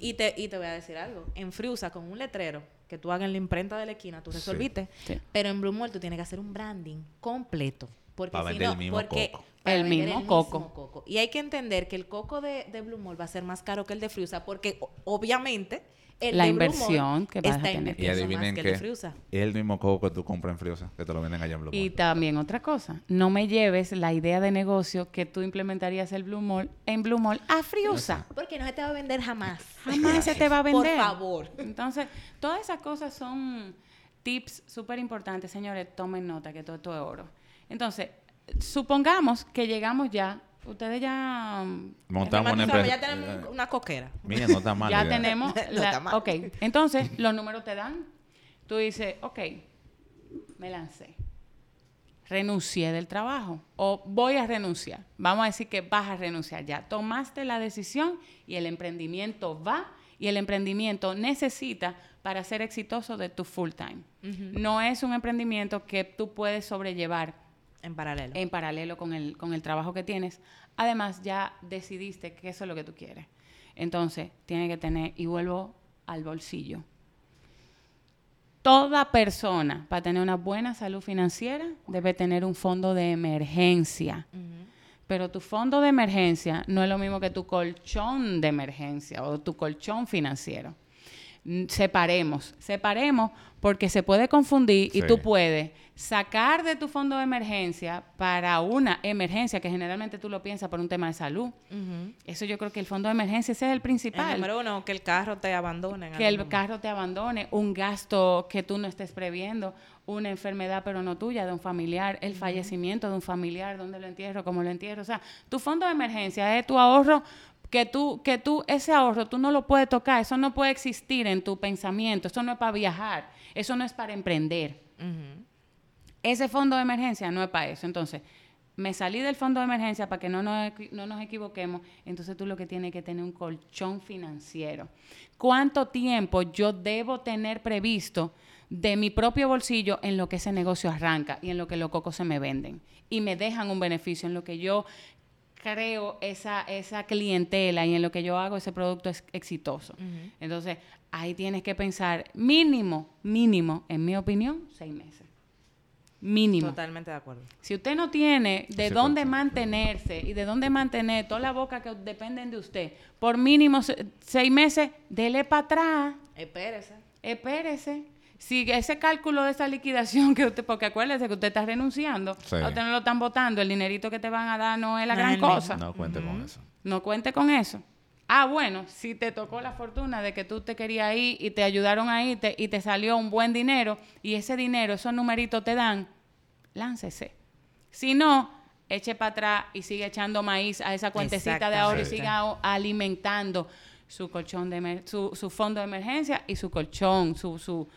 Speaker 3: Y te, y te voy a decir algo. En Friusa, con un letrero que tú hagas en la imprenta de la esquina, tú
Speaker 1: Sí.
Speaker 3: resolviste.
Speaker 2: Sí.
Speaker 3: Pero en Blue Mall tú tienes que hacer un branding completo. Porque si
Speaker 1: vender
Speaker 3: no,
Speaker 1: el mismo
Speaker 3: porque
Speaker 1: coco.
Speaker 3: para
Speaker 2: El mismo coco.
Speaker 3: Y hay que entender que el coco de, de Blue Mall va a ser más caro que el de Friusa porque obviamente el
Speaker 2: La
Speaker 3: de Blue
Speaker 2: inversión
Speaker 3: Mall
Speaker 2: que vas a tener.
Speaker 1: Y adivinen
Speaker 3: más que el. Friusa.
Speaker 1: Es el mismo coco que tú compras en Friosa, que te lo venden allá en Blue
Speaker 2: Y
Speaker 1: Mall.
Speaker 2: también otra cosa, no me lleves la idea de negocio que tú implementarías el Blue Mall en Blue Mall a Friusa.
Speaker 3: Porque no se te va a vender jamás.
Speaker 2: Jamás se te va a
Speaker 3: Por
Speaker 2: vender.
Speaker 3: favor.
Speaker 2: Entonces, todas esas cosas son tips súper importantes, señores. Tomen nota que todo esto es oro. Entonces, supongamos que llegamos ya, ustedes ya... um,
Speaker 1: Montamos una empresa.
Speaker 3: ya tenemos una coquera.
Speaker 1: Mira, no está mal.
Speaker 2: ya
Speaker 1: idea.
Speaker 2: tenemos...
Speaker 3: No
Speaker 2: la-
Speaker 3: está mal.
Speaker 2: ok, entonces los números te dan. Tú dices, ok, me lancé. Renuncié del trabajo o voy a renunciar. Vamos a decir que vas a renunciar ya. Tomaste la decisión y el emprendimiento va y el emprendimiento necesita para ser exitoso de tu full time. No es un emprendimiento que tú puedes sobrellevar
Speaker 3: En paralelo.
Speaker 2: en paralelo con el, con el trabajo que tienes. Además, ya decidiste que eso es lo que tú quieres. Entonces, tiene que tener, y vuelvo al bolsillo. Toda persona, para tener una buena salud financiera, debe tener un fondo de emergencia. Pero tu fondo de emergencia no es lo mismo que tu colchón de emergencia o tu colchón financiero. Separemos, separemos porque se puede confundir y tú puedes sacar de tu fondo de emergencia para una emergencia que generalmente tú lo piensas por un tema de salud. Eso yo creo que el fondo de emergencia ese es el
Speaker 3: El
Speaker 2: principal
Speaker 3: número uno, que el carro te abandone.
Speaker 2: que el
Speaker 3: momento.
Speaker 2: carro te abandone, un gasto que tú no estés previendo, una enfermedad pero no tuya, de un familiar, el fallecimiento de un familiar, dónde lo entierro, cómo lo entierro. O sea, tu fondo de emergencia es tu ahorro que tú, que tú, ese ahorro tú no lo puedes tocar, eso no puede existir en tu pensamiento, eso no es para viajar, eso no es para emprender. Ese fondo de emergencia no es para eso. Entonces, me salí del fondo de emergencia para que no nos, no nos equivoquemos, entonces tú lo que tienes que tener un colchón financiero. ¿Cuánto tiempo yo debo tener previsto de mi propio bolsillo en lo que ese negocio arranca y en lo que los cocos se me venden? Y me dejan un beneficio en lo que yo creo esa, esa clientela y en lo que yo hago ese producto es exitoso. Entonces, ahí tienes que pensar mínimo, mínimo, en mi opinión, seis meses. Mínimo.
Speaker 3: Totalmente de acuerdo.
Speaker 2: Si usted no tiene de dónde mantenerse y de dónde mantener toda la boca que dependen de usted por mínimo se- seis meses, dele para atrás,
Speaker 3: Espérese.
Speaker 2: espérese. Si ese cálculo de esa liquidación que usted, porque acuérdese que usted está renunciando,
Speaker 1: Sí.
Speaker 2: a usted no lo están votando, el dinerito que te van a dar no es la
Speaker 3: No
Speaker 2: gran cosa.
Speaker 1: No cuente con eso.
Speaker 2: No cuente con eso. Ah, bueno, si te tocó la fortuna de que tú te querías ir y te ayudaron ahí te- y te salió un buen dinero y ese dinero, esos numeritos te dan, láncese. Si no, eche para atrás y sigue echando maíz a esa cuentecita de ahorro y siga alimentando su colchón de su, su fondo de emergencia y su colchón, su, su, su-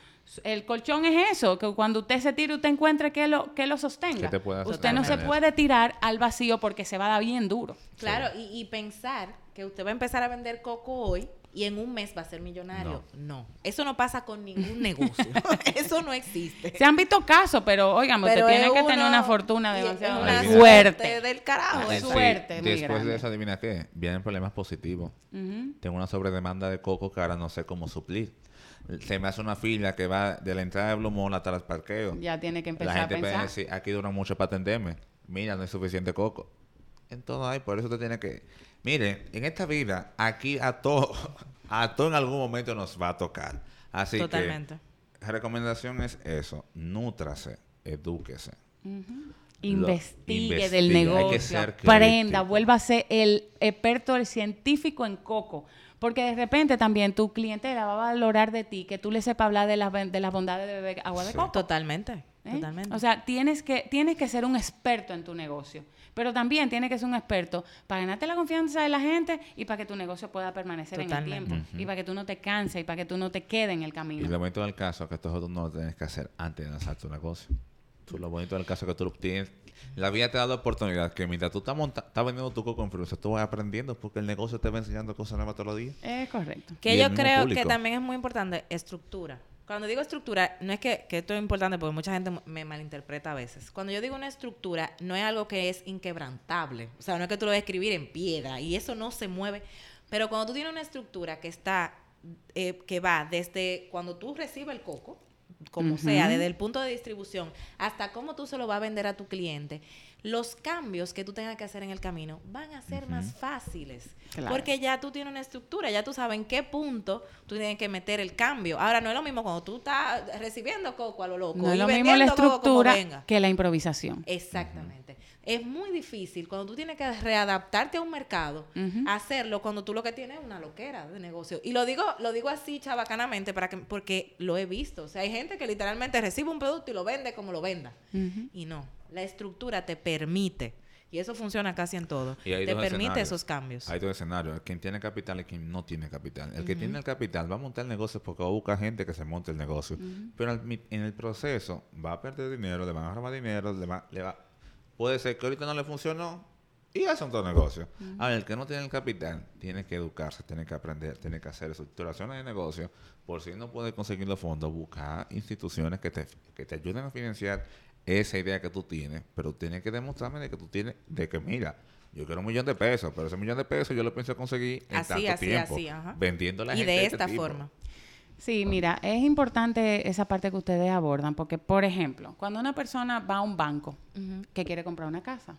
Speaker 2: el colchón es eso, que cuando usted se tire, usted encuentre que lo, que lo sostenga.
Speaker 1: Que te pueda
Speaker 2: usted no se puede tirar al vacío porque se va a dar bien duro.
Speaker 3: Claro, y, y pensar que usted va a empezar a vender coco hoy y en un mes va a ser millonario. No. Eso no pasa con ningún negocio. Eso no existe.
Speaker 2: Se han visto casos, pero oigan, usted tiene que tener una fortuna demasiado
Speaker 3: una
Speaker 2: fuerte.
Speaker 3: del carajo.
Speaker 2: Suerte muy
Speaker 1: Después
Speaker 2: grande.
Speaker 1: de eso, adivina qué, vienen problemas positivos. Tengo una sobredemanda de coco que ahora no sé cómo suplir. Se me hace una fila que va de la entrada de Blue Mall hasta el parqueo.
Speaker 2: Ya tiene que empezar
Speaker 1: la
Speaker 2: a
Speaker 1: gente puede
Speaker 2: pensar.
Speaker 1: decir, aquí dura mucho para atenderme. Mira, no hay suficiente coco. Entonces, ay, por eso usted tiene que... Mire, en esta vida, aquí a todo, a todo en algún momento nos va a tocar. Así
Speaker 3: Totalmente.
Speaker 1: que, recomendación es eso. Nútrase, edúquese.
Speaker 2: Investigue
Speaker 1: investigue,
Speaker 2: del
Speaker 1: hay que
Speaker 2: negocio,
Speaker 1: ser
Speaker 2: aprenda,
Speaker 1: crítico.
Speaker 2: vuélvase el experto, el científico en coco. Porque de repente también tu clientela va a valorar de ti que tú le sepas hablar de las, de las bondades de beber agua de
Speaker 1: Sí.
Speaker 2: coco.
Speaker 3: Totalmente.
Speaker 2: ¿eh?
Speaker 3: Totalmente.
Speaker 2: O sea, tienes que, tienes que ser un experto en tu negocio. Pero también tienes que ser un experto para ganarte la confianza de la gente y para que tu negocio pueda permanecer en el tiempo. Y para que tú no te canses y para que tú no te quedes en el
Speaker 1: Y
Speaker 2: camino.
Speaker 1: lo bonito del caso es que esto tú no lo tienes que hacer antes de lanzar tu negocio. Tú, lo bonito del caso es que tú lo tienes. La vida te da la oportunidad que mientras tú estás, monta- estás vendiendo tu coco en influencer, tú vas aprendiendo porque el negocio te va enseñando cosas nuevas todos los días.
Speaker 2: Es correcto.
Speaker 3: Que
Speaker 1: y
Speaker 3: yo creo que también es muy importante estructura. Cuando digo estructura, no es que, que esto es importante porque mucha gente me malinterpreta a veces. Cuando yo digo una estructura, no es algo que es inquebrantable. O sea, no es que tú lo vas a escribir en piedra y eso no se mueve. Pero cuando tú tienes una estructura que está, eh, que va desde cuando tú recibes el coco, como sea, desde el punto de distribución hasta cómo tú se lo vas a vender a tu cliente, los cambios que tú tengas que hacer en el camino van a ser más fáciles.
Speaker 2: Claro.
Speaker 3: Porque ya tú tienes una estructura, ya tú sabes en qué punto tú tienes que meter el cambio. Ahora, no es lo mismo cuando tú estás recibiendo coco a lo loco.
Speaker 2: No es lo mismo la estructura que la improvisación.
Speaker 3: Exactamente. Es muy difícil cuando tú tienes que readaptarte a un mercado, hacerlo cuando tú lo que tienes es una loquera de negocio. Y lo digo, lo digo así chabacanamente para que, porque lo he visto. O sea, hay gente que literalmente recibe un producto y lo vende como lo venda. Y no, la estructura te permite. Y eso funciona casi en todo.
Speaker 1: Y hay
Speaker 3: Te
Speaker 1: dos
Speaker 3: permite
Speaker 1: escenarios.
Speaker 3: esos cambios.
Speaker 1: Hay dos escenarios. Quien tiene capital y quien no tiene capital. El que tiene el capital va a montar el negocio porque va a buscar gente que se monte el negocio. Pero al en el proceso va a perder dinero, le van a robar dinero, le va, le va... Puede ser que ahorita no le funcionó y hace otro negocio. Ahora, el que no tiene el capital tiene que educarse, tiene que aprender, tiene que hacer estructuraciones de negocio. Por si no puede conseguir los fondos, buscar instituciones que te, que te ayuden a financiar esa idea que tú tienes, pero tienes que demostrarme de que tú tienes, de que mira, yo quiero un millón de pesos, pero ese millón de pesos yo lo pienso conseguir en
Speaker 3: Así,
Speaker 1: tanto
Speaker 3: así,
Speaker 1: tiempo,
Speaker 3: así, ajá.
Speaker 1: vendiendo a la
Speaker 3: y
Speaker 1: gente
Speaker 3: de
Speaker 1: este
Speaker 3: esta
Speaker 1: tipo.
Speaker 2: Sí, mira, es importante esa parte que ustedes abordan, porque, por ejemplo, cuando una persona va a un banco que quiere comprar una casa,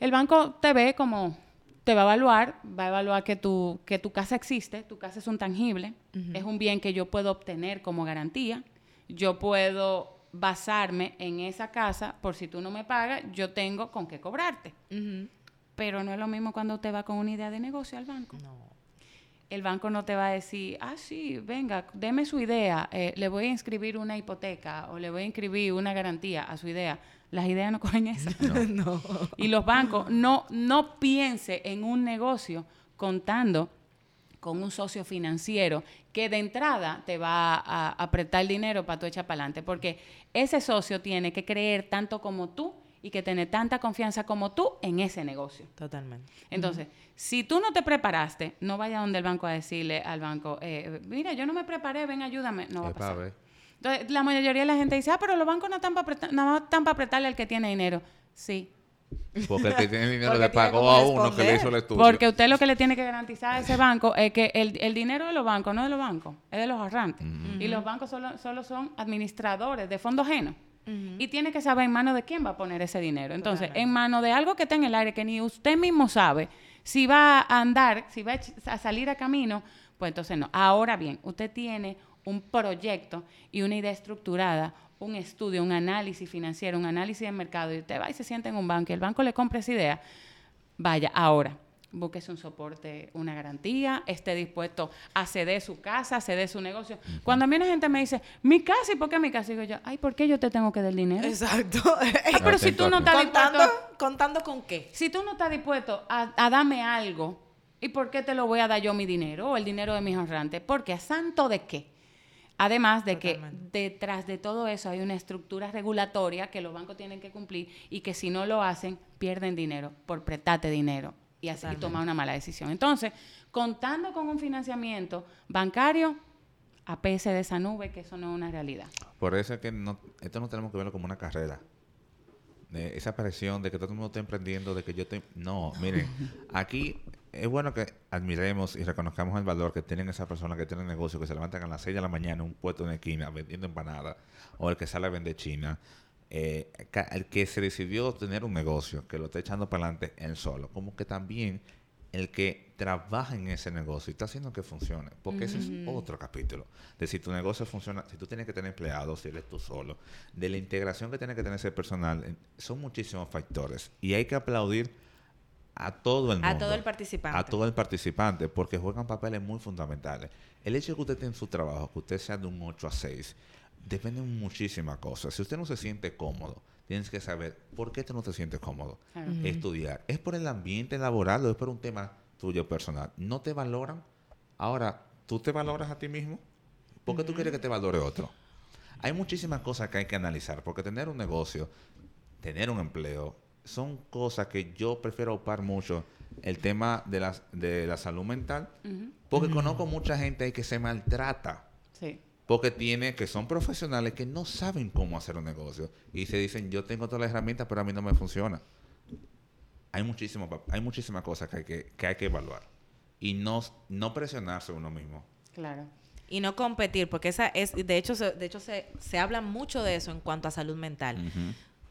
Speaker 2: el banco te ve como, te va a evaluar, va a evaluar que tu, que tu casa existe, tu casa es un tangible, es un bien que yo puedo obtener como garantía, yo puedo basarme en esa casa, por si tú no me pagas, yo tengo con qué cobrarte. Pero no es lo mismo cuando usted va con una idea de negocio al banco.
Speaker 3: No.
Speaker 2: El banco no te va a decir, ah, sí, venga, deme su idea, eh, le voy a inscribir una hipoteca o le voy a inscribir una garantía a su idea. Las ideas no cogen esa.
Speaker 3: no.
Speaker 2: Y los bancos no, no piense en un negocio contando con un socio financiero que de entrada te va a apretar dinero para tu echar para adelante, porque ese socio tiene que creer tanto como tú y que tener tanta confianza como tú en ese negocio.
Speaker 3: Totalmente.
Speaker 2: Entonces, si tú no te preparaste, no vayas donde el banco a decirle al banco, eh, mira, yo no me preparé, ven, ayúdame. No va a pasar. Entonces, la mayoría de la gente dice, ah, pero los bancos no están para nada más están para apretarle al que tiene dinero. Sí,
Speaker 1: Porque el que tiene dinero
Speaker 3: Porque
Speaker 1: le pagó a uno que le hizo el estudio.
Speaker 2: Porque usted lo que le tiene que garantizar a ese banco es que el, el dinero de los bancos no es de los bancos, es de los ahorrantes. Y los bancos solo, solo son administradores de fondos ajenos. Y tiene que saber en manos de quién va a poner ese dinero. Entonces, en manos de algo que está en el aire que ni usted mismo sabe si va a andar, si va a salir a camino, pues entonces no. Ahora bien, usted tiene un proyecto y una idea estructurada, un estudio, un análisis financiero, un análisis de mercado, y usted va y se sienta en un banco y el banco le compra esa idea, vaya, ahora, búsquese un soporte, una garantía, esté dispuesto a ceder su casa, a ceder su negocio. Cuando a mí una gente me dice, mi casa, ¿y por qué mi casa? Digo yo, ay, ¿por qué yo te tengo que dar el dinero?
Speaker 3: Exacto.
Speaker 2: Ah, pero si tú no estás
Speaker 3: contando,
Speaker 2: dispuesto,
Speaker 3: contando con qué.
Speaker 2: si tú no estás dispuesto a, a darme algo, ¿y por qué te lo voy a dar yo mi dinero o el dinero de mis ahorrantes? Porque a santo de qué. Además de que detrás de todo eso hay una estructura regulatoria que los bancos tienen que cumplir y que si no lo hacen, pierden dinero por prestarte dinero y así
Speaker 3: Totalmente.
Speaker 2: tomar una mala decisión. Entonces, contando con un financiamiento bancario, apese de esa nube, que eso no es una realidad.
Speaker 1: Por eso es que no, esto no tenemos que verlo como una carrera. De esa presión de que todo el mundo está emprendiendo, de que yo estoy... No, miren, aquí es bueno que admiremos y reconozcamos el valor que tienen esas personas que tienen negocio, que se levantan a las 6 de la mañana en un puesto en la esquina vendiendo empanadas, o el que sale a vender china, eh, el que se decidió tener un negocio, que lo está echando para adelante él solo, como que también el que trabaja en ese negocio y está haciendo que funcione, porque ese es otro capítulo, de si tu negocio funciona, si tú tienes que tener empleados, si eres tú solo, de la integración que tiene que tener ese personal, eh, son muchísimos factores y hay que aplaudir a todo el mundo.
Speaker 3: A todo el participante.
Speaker 1: A todo el participante, porque juegan papeles muy fundamentales. El hecho de que usted esté en su trabajo, que usted sea de un 8 a 6, depende de muchísimas cosas. Si usted no se siente cómodo, tienes que saber por qué tú no te sientes cómodo. Estudiar. ¿Es por el ambiente laboral o es por un tema tuyo personal? ¿No te valoran? Ahora, ¿tú te valoras a ti mismo? ¿Por qué tú quieres que te valore otro? Hay muchísimas cosas que hay que analizar, porque tener un negocio, tener un empleo, son cosas que yo prefiero opar mucho. El tema de la, de la salud mental, porque conozco mucha gente ahí que se maltrata,
Speaker 2: Sí.
Speaker 1: Porque tiene, que son profesionales que no saben cómo hacer un negocio y se dicen, yo tengo todas las herramientas, pero a mí no me funciona. Hay muchísimo, pa- hay muchísimas cosas que hay que, que hay que evaluar y no, no presionarse uno mismo.
Speaker 2: Claro.
Speaker 3: Y no competir, porque esa es, de hecho, se, de hecho se, se habla mucho de eso en cuanto a salud mental.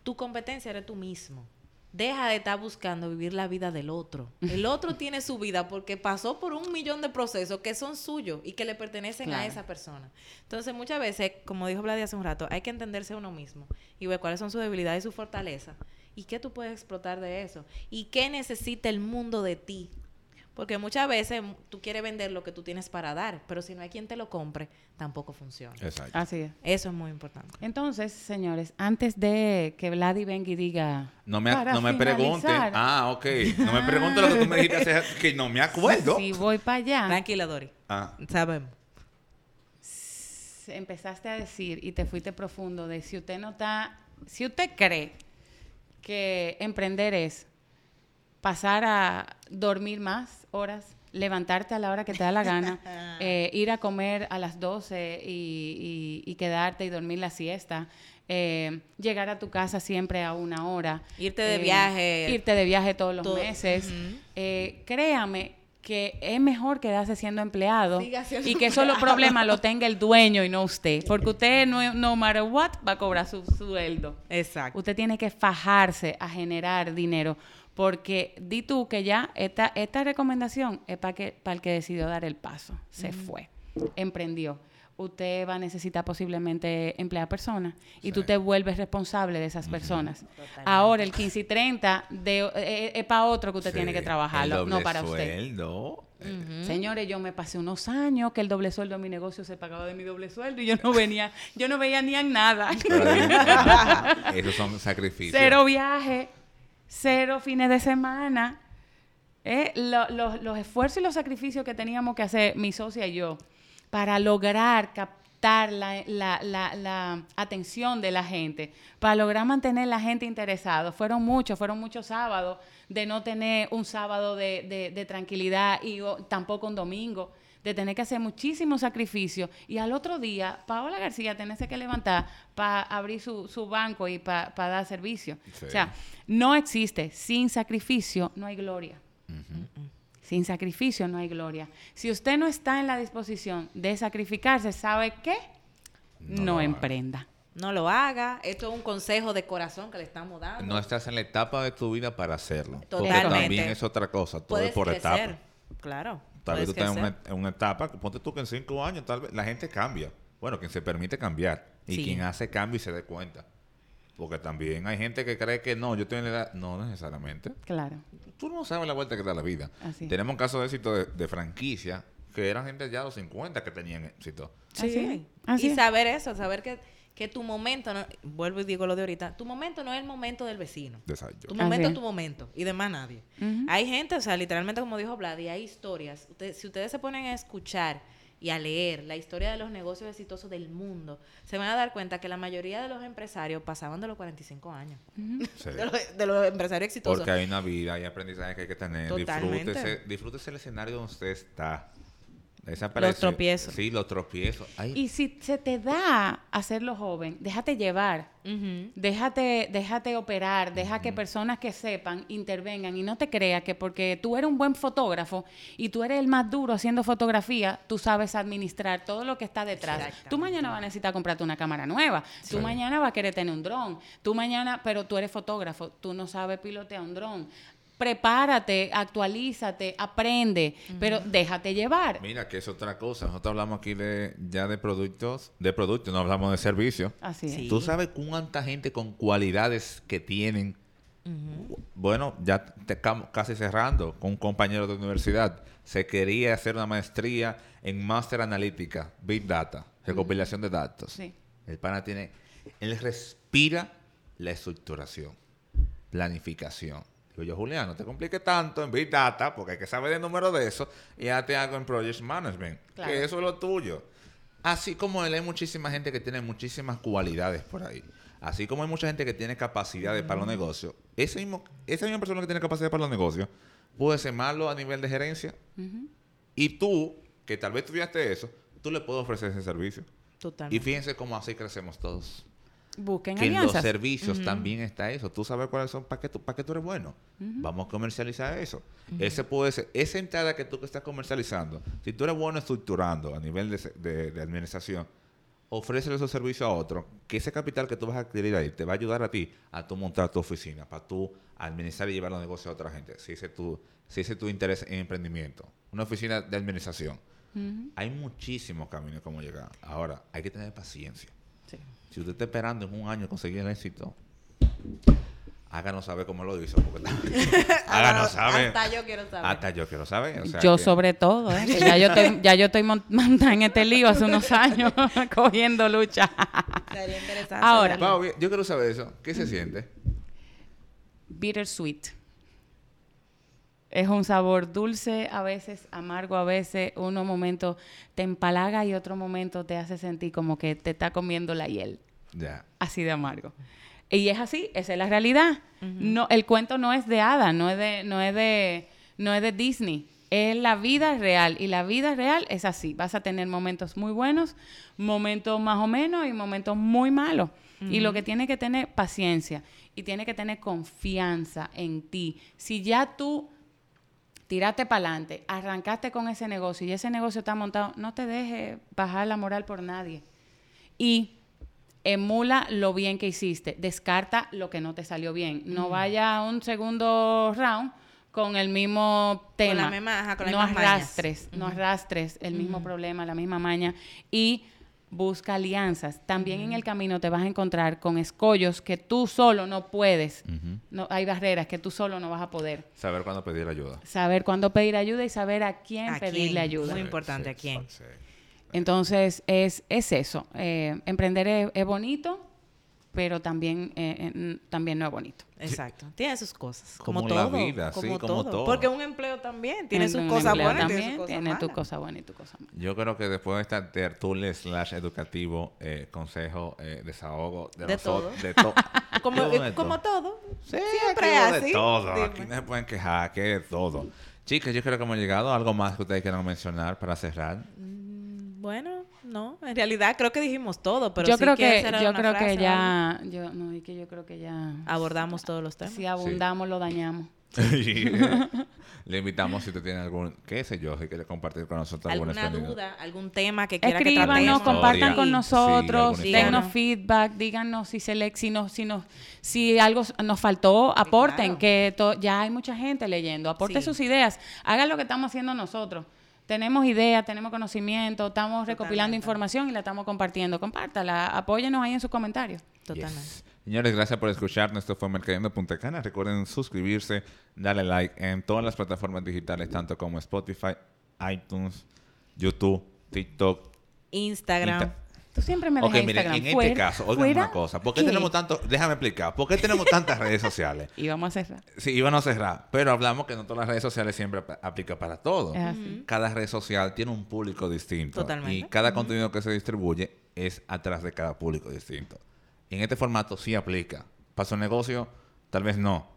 Speaker 3: Tu competencia eres tú mismo. Deja de estar buscando vivir la vida del otro. El otro tiene su vida porque pasó por un millón de procesos que son suyos y que le pertenecen a esa persona. Entonces, muchas veces, como dijo Vladi hace un rato, hay que entenderse a uno mismo y ver cuáles son sus debilidades y sus fortalezas y qué tú puedes explotar de eso y qué necesita el mundo de ti. Porque muchas veces tú quieres vender lo que tú tienes para dar, pero si no hay quien te lo compre, tampoco funciona.
Speaker 1: Exacto.
Speaker 2: Así es.
Speaker 3: Eso es muy importante.
Speaker 2: Entonces, señores, antes de que Vladi venga y diga...
Speaker 1: No me,
Speaker 2: "Para
Speaker 1: no me pregunte.
Speaker 2: finalizar",
Speaker 1: Ah, ok. No me pregunte lo que tú me dijiste hace- que no me acuerdo.
Speaker 2: Si voy para allá,
Speaker 3: Tranquila, Dori.
Speaker 1: Ah,
Speaker 3: Sabemos.
Speaker 2: empezaste a decir y te fuiste profundo de si usted no está... Si usted cree que emprender es pasar a dormir más horas, levantarte a la hora que te da la gana, eh, ir a comer a las 12 y, y- y quedarte y dormir la siesta, eh, llegar a tu casa siempre a una hora.
Speaker 3: Irte de
Speaker 2: eh,
Speaker 3: viaje.
Speaker 2: Irte de viaje todos los
Speaker 3: Todo-
Speaker 2: meses. Créame que es mejor quedarse siendo empleado
Speaker 3: siendo
Speaker 2: y que
Speaker 3: empleado.
Speaker 2: problemas lo tenga el dueño y no usted. Porque usted, no, no matter what, va a cobrar su sueldo.
Speaker 3: Exacto.
Speaker 2: Usted tiene que fajarse a generar dinero. Porque di tú que ya esta, esta recomendación es para que, para el que decidió dar el paso. Se fue. Emprendió. usted va a necesitar posiblemente emplear personas y tú te vuelves responsable de esas personas. Ahora el 15 y 30 de, eh, eh, es para otro que usted
Speaker 1: Sí,
Speaker 2: tiene que trabajarlo, no para usted.
Speaker 1: sueldo.
Speaker 2: Señores, yo me pasé unos años que el doble sueldo de mi negocio se pagaba de mi doble sueldo y yo no venía, yo no veía ni en nada.
Speaker 1: Esos son sacrificios.
Speaker 2: cero viaje, cero fines de semana. Eh, lo- lo- los esfuerzos y los sacrificios que teníamos que hacer mi socia y yo para lograr captar la, la- la- atención de la gente, para lograr mantener la gente interesada. Fueron muchos, fueron muchos sábados de no tener un sábado de, de- tranquilidad y tampoco un domingo, de tener que hacer muchísimos sacrificios y al otro día Paola García tenerse que levantar para abrir su, su banco y para dar servicio.
Speaker 1: Sí.
Speaker 2: O sea, no existe sin sacrificio, no hay gloria. Sin sacrificio no hay gloria. Si usted no está en la disposición de sacrificarse, ¿sabe qué?
Speaker 1: No
Speaker 2: emprenda.
Speaker 3: No lo haga. Esto es un consejo de corazón que le estamos dando.
Speaker 1: No estás en la etapa de tu vida para hacerlo. Porque
Speaker 3: Totalmente.
Speaker 1: también es otra cosa. Todo
Speaker 3: Puedes
Speaker 1: es por
Speaker 3: crecer.
Speaker 1: etapa.
Speaker 3: Claro.
Speaker 1: Tal vez tú estás en una,
Speaker 3: crecer.
Speaker 1: en una etapa, ponte tú que en cinco años, tal vez la gente cambia. Bueno, quien se permite cambiar. Y
Speaker 3: Sí.
Speaker 1: quien hace cambio y se dé cuenta. Porque también hay gente que cree que no, yo estoy en la edad. No necesariamente.
Speaker 2: Claro.
Speaker 1: Tú no sabes la vuelta que da la vida.
Speaker 2: Así.
Speaker 1: Tenemos casos de éxito de, de franquicia que eran gente ya de los 50 que tenían éxito.
Speaker 3: Sí.
Speaker 2: Así
Speaker 3: y saber eso, saber que, que tu momento, no, vuelvo y digo lo de ahorita, tu momento no es el momento del vecino.
Speaker 1: De esa- yo-
Speaker 3: Tu momento es tu momento y de más nadie. Hay gente, o sea, literalmente como dijo Vlad, y hay historias. Usted- si ustedes se ponen a escuchar y a leer la historia de los negocios exitosos del mundo, se van a dar cuenta que la mayoría de los empresarios pasaban de los 45 años.
Speaker 1: Sí.
Speaker 3: De, los, de los empresarios exitosos.
Speaker 1: Porque hay una vida, hay aprendizaje que hay que tener.
Speaker 3: Totalmente.
Speaker 1: Disfrútese, disfrútese el escenario donde usted está. Esa
Speaker 3: Los tropiezos.
Speaker 1: Sí, los tropiezos. Ay,
Speaker 2: Y si se te da hacerlo joven, déjate llevar. Déjate, déjate operar, deja que personas que sepan intervengan y no te creas que porque tú eres un buen fotógrafo y tú eres el más duro haciendo fotografía, tú sabes administrar todo lo que está detrás. Tú mañana vas a necesitar comprarte una cámara nueva, tú mañana vas a querer tener un dron, tú mañana, pero tú eres fotógrafo, tú no sabes pilotear un dron. Prepárate, actualízate, aprende, pero déjate llevar.
Speaker 1: Mira, que es otra cosa. Nosotros hablamos aquí de ya de productos, de productos, no hablamos de servicios.
Speaker 2: Así es.
Speaker 3: Sí.
Speaker 1: ¿Tú sabes cuánta gente con cualidades que tienen? Bueno, ya te casi cerrando con un compañero de universidad. Se quería hacer una maestría en Master Analítica, Big Data, recopilación de datos.
Speaker 2: Sí.
Speaker 1: El pana tiene, él respira la estructuración, planificación. Digo yo, Julián, no te compliques tanto en Big Data, porque hay que saber el número de eso, y ya te hago en Project Management,
Speaker 2: Claro.
Speaker 1: que eso es lo tuyo. Así como él, hay muchísima gente que tiene muchísimas cualidades por ahí. Así como hay mucha gente que tiene capacidades para los negocios, ese mismo, esa misma persona que tiene capacidad para los negocios puede ser malo a nivel de gerencia. Y tú, que tal vez estudiaste eso, tú le puedes ofrecer ese servicio. Y
Speaker 3: Totalmente.
Speaker 1: fíjense cómo así crecemos todos.
Speaker 2: Busquen
Speaker 1: Que en los
Speaker 2: alianzas.
Speaker 1: servicios también está eso. Tú sabes cuáles son, para qué tú, para qué tú eres bueno. Vamos a comercializar eso. Ese puede ser, esa entrada que tú que estás comercializando, si tú eres bueno estructurando a nivel de, se- de, de administración, ofrécele esos servicios a otro, que ese capital que tú vas a adquirir ahí te va a ayudar a ti a tú montar tu oficina, para tú administrar y llevar los negocios a otra gente. Si ese es tu, si ese es tu interés en emprendimiento, una oficina de administración. Hay muchísimos caminos como llegar. Ahora, hay que tener paciencia.
Speaker 3: Sí.
Speaker 1: Si usted está esperando en un año conseguir el éxito, háganos saber cómo lo hizo. Porque háganos saber.
Speaker 3: Hasta yo quiero saber.
Speaker 1: Hasta yo quiero saber. o sea
Speaker 2: yo
Speaker 1: que-
Speaker 2: sobre todo, ¿eh? que ya yo estoy, ya yo estoy mon- montada en este lío hace unos años cogiendo lucha.
Speaker 3: Sería interesante.
Speaker 2: Ahora.
Speaker 1: Pau, bien, yo quiero saber eso. ¿Qué se siente?
Speaker 2: Bittersweet. Es un sabor dulce, a veces amargo, a veces uno momento te empalaga y otro momento te hace sentir como que te está comiendo la hiel. Así de amargo. Y es así, esa es la realidad. No, el cuento no es de hada, no es de, no es de, no es de Disney. Es la vida real. Y la vida real es así. Vas a tener momentos muy buenos, momentos más o menos y momentos muy malos. Y lo que tiene que tener paciencia y tiene que tener confianza en ti. Si ya tú tiraste para adelante, arrancaste con ese negocio y ese negocio está montado, no te dejes bajar la moral por nadie. Y emula lo bien que hiciste, descarta lo que no te salió bien. No vaya a un segundo round con el mismo tema.
Speaker 3: la misma- ajá, con las
Speaker 2: no
Speaker 3: mañas.
Speaker 2: arrastres, no arrastres el mismo problema, la misma maña y busca alianzas. También en el camino te vas a encontrar con escollos que tú solo no puedes. no, hay barreras que tú solo no vas a poder.
Speaker 1: Saber cuándo pedir ayuda.
Speaker 2: Saber cuándo pedir ayuda y saber a quién
Speaker 3: ¿A
Speaker 2: pedirle
Speaker 3: quién?
Speaker 2: ayuda.
Speaker 3: Muy importante, ¿a quién?
Speaker 1: Sí.
Speaker 2: Entonces, es, es eso. Eh, emprender es, es bonito, pero también, eh, también no es bonito.
Speaker 3: Exacto. Tiene sus cosas. Como,
Speaker 1: Como la
Speaker 3: todo.
Speaker 1: vida, sí, como todo.
Speaker 3: Porque un empleo también tiene
Speaker 2: En
Speaker 3: sus cosas buenas y tiene
Speaker 2: también
Speaker 3: sus cosas
Speaker 2: tiene tu
Speaker 3: malas.
Speaker 2: cosa buena y tu cosa mala.
Speaker 1: Yo creo que después de esta tertulia slash educativo, eh, consejo, eh, desahogo de,
Speaker 3: De todo.
Speaker 1: de todo.
Speaker 3: Como, eh, como todo.
Speaker 1: Sí,
Speaker 3: Siempre es así.
Speaker 1: de todo.
Speaker 3: Dime.
Speaker 1: Aquí no se pueden quejar, que de todo. Chicas, yo creo que hemos llegado. ¿Algo más que ustedes quieran mencionar para cerrar?
Speaker 3: Bueno, no. En realidad creo que dijimos todo, pero
Speaker 2: yo
Speaker 3: si
Speaker 2: creo
Speaker 3: quieres
Speaker 2: que, yo
Speaker 3: una
Speaker 2: creo
Speaker 3: frase
Speaker 2: que ya, yo, no, es que yo creo que ya,
Speaker 3: abordamos todos los temas.
Speaker 2: si abundamos lo dañamos.
Speaker 1: Le invitamos si usted tiene algún, qué sé yo, si quiere compartir con nosotros alguna
Speaker 3: ¿Alguna
Speaker 1: experiencia.
Speaker 3: duda? ¿Algún tema que quiera que
Speaker 2: Escríbanos,
Speaker 3: tratemos?
Speaker 2: compartan con
Speaker 1: Sí,
Speaker 2: nosotros, dennos
Speaker 3: historia.
Speaker 2: feedback, díganos si se le, si nos, si nos, si algo nos faltó, aporten,
Speaker 3: claro.
Speaker 2: que to- ya hay mucha gente leyendo, aporten
Speaker 3: Sí.
Speaker 2: sus ideas, hagan lo que estamos haciendo nosotros. Tenemos ideas, tenemos conocimiento, estamos recopilando información y la estamos compartiendo. Compártala, apóyenos ahí en sus comentarios.
Speaker 3: Totalmente.
Speaker 1: Yes. Señores, gracias por escucharnos. Esto fue Mercadendo Punta Cana. Recuerden suscribirse, darle like en todas las plataformas digitales, tanto como Spotify, iTunes, YouTube, TikTok.
Speaker 3: Instagram.
Speaker 1: Insta-
Speaker 2: Tú siempre me
Speaker 1: Ok,
Speaker 2: dejas
Speaker 1: miren,
Speaker 2: Instagram
Speaker 1: en este
Speaker 2: fuera,
Speaker 1: caso, oigan
Speaker 2: fuera,
Speaker 1: una cosa. ¿Por qué,
Speaker 2: ¿qué?
Speaker 1: tenemos tanto? Déjame explicar. ¿Por qué tenemos tantas redes sociales?
Speaker 2: Y vamos a cerrar.
Speaker 1: Sí, iban a cerrar, pero hablamos que no todas las redes sociales siempre ap- aplica para todo.
Speaker 2: Es así.
Speaker 1: Cada red social tiene un público distinto.
Speaker 3: Totalmente.
Speaker 1: Y cada contenido que se distribuye es atrás de cada público distinto. En este formato sí aplica. Para su negocio, tal vez no.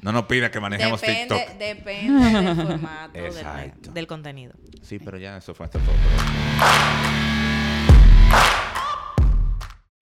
Speaker 1: No nos pida que manejemos
Speaker 3: Depende,
Speaker 1: TikTok.
Speaker 3: depende del formato, del, del contenido.
Speaker 1: Sí, pero ya eso fue hasta todo.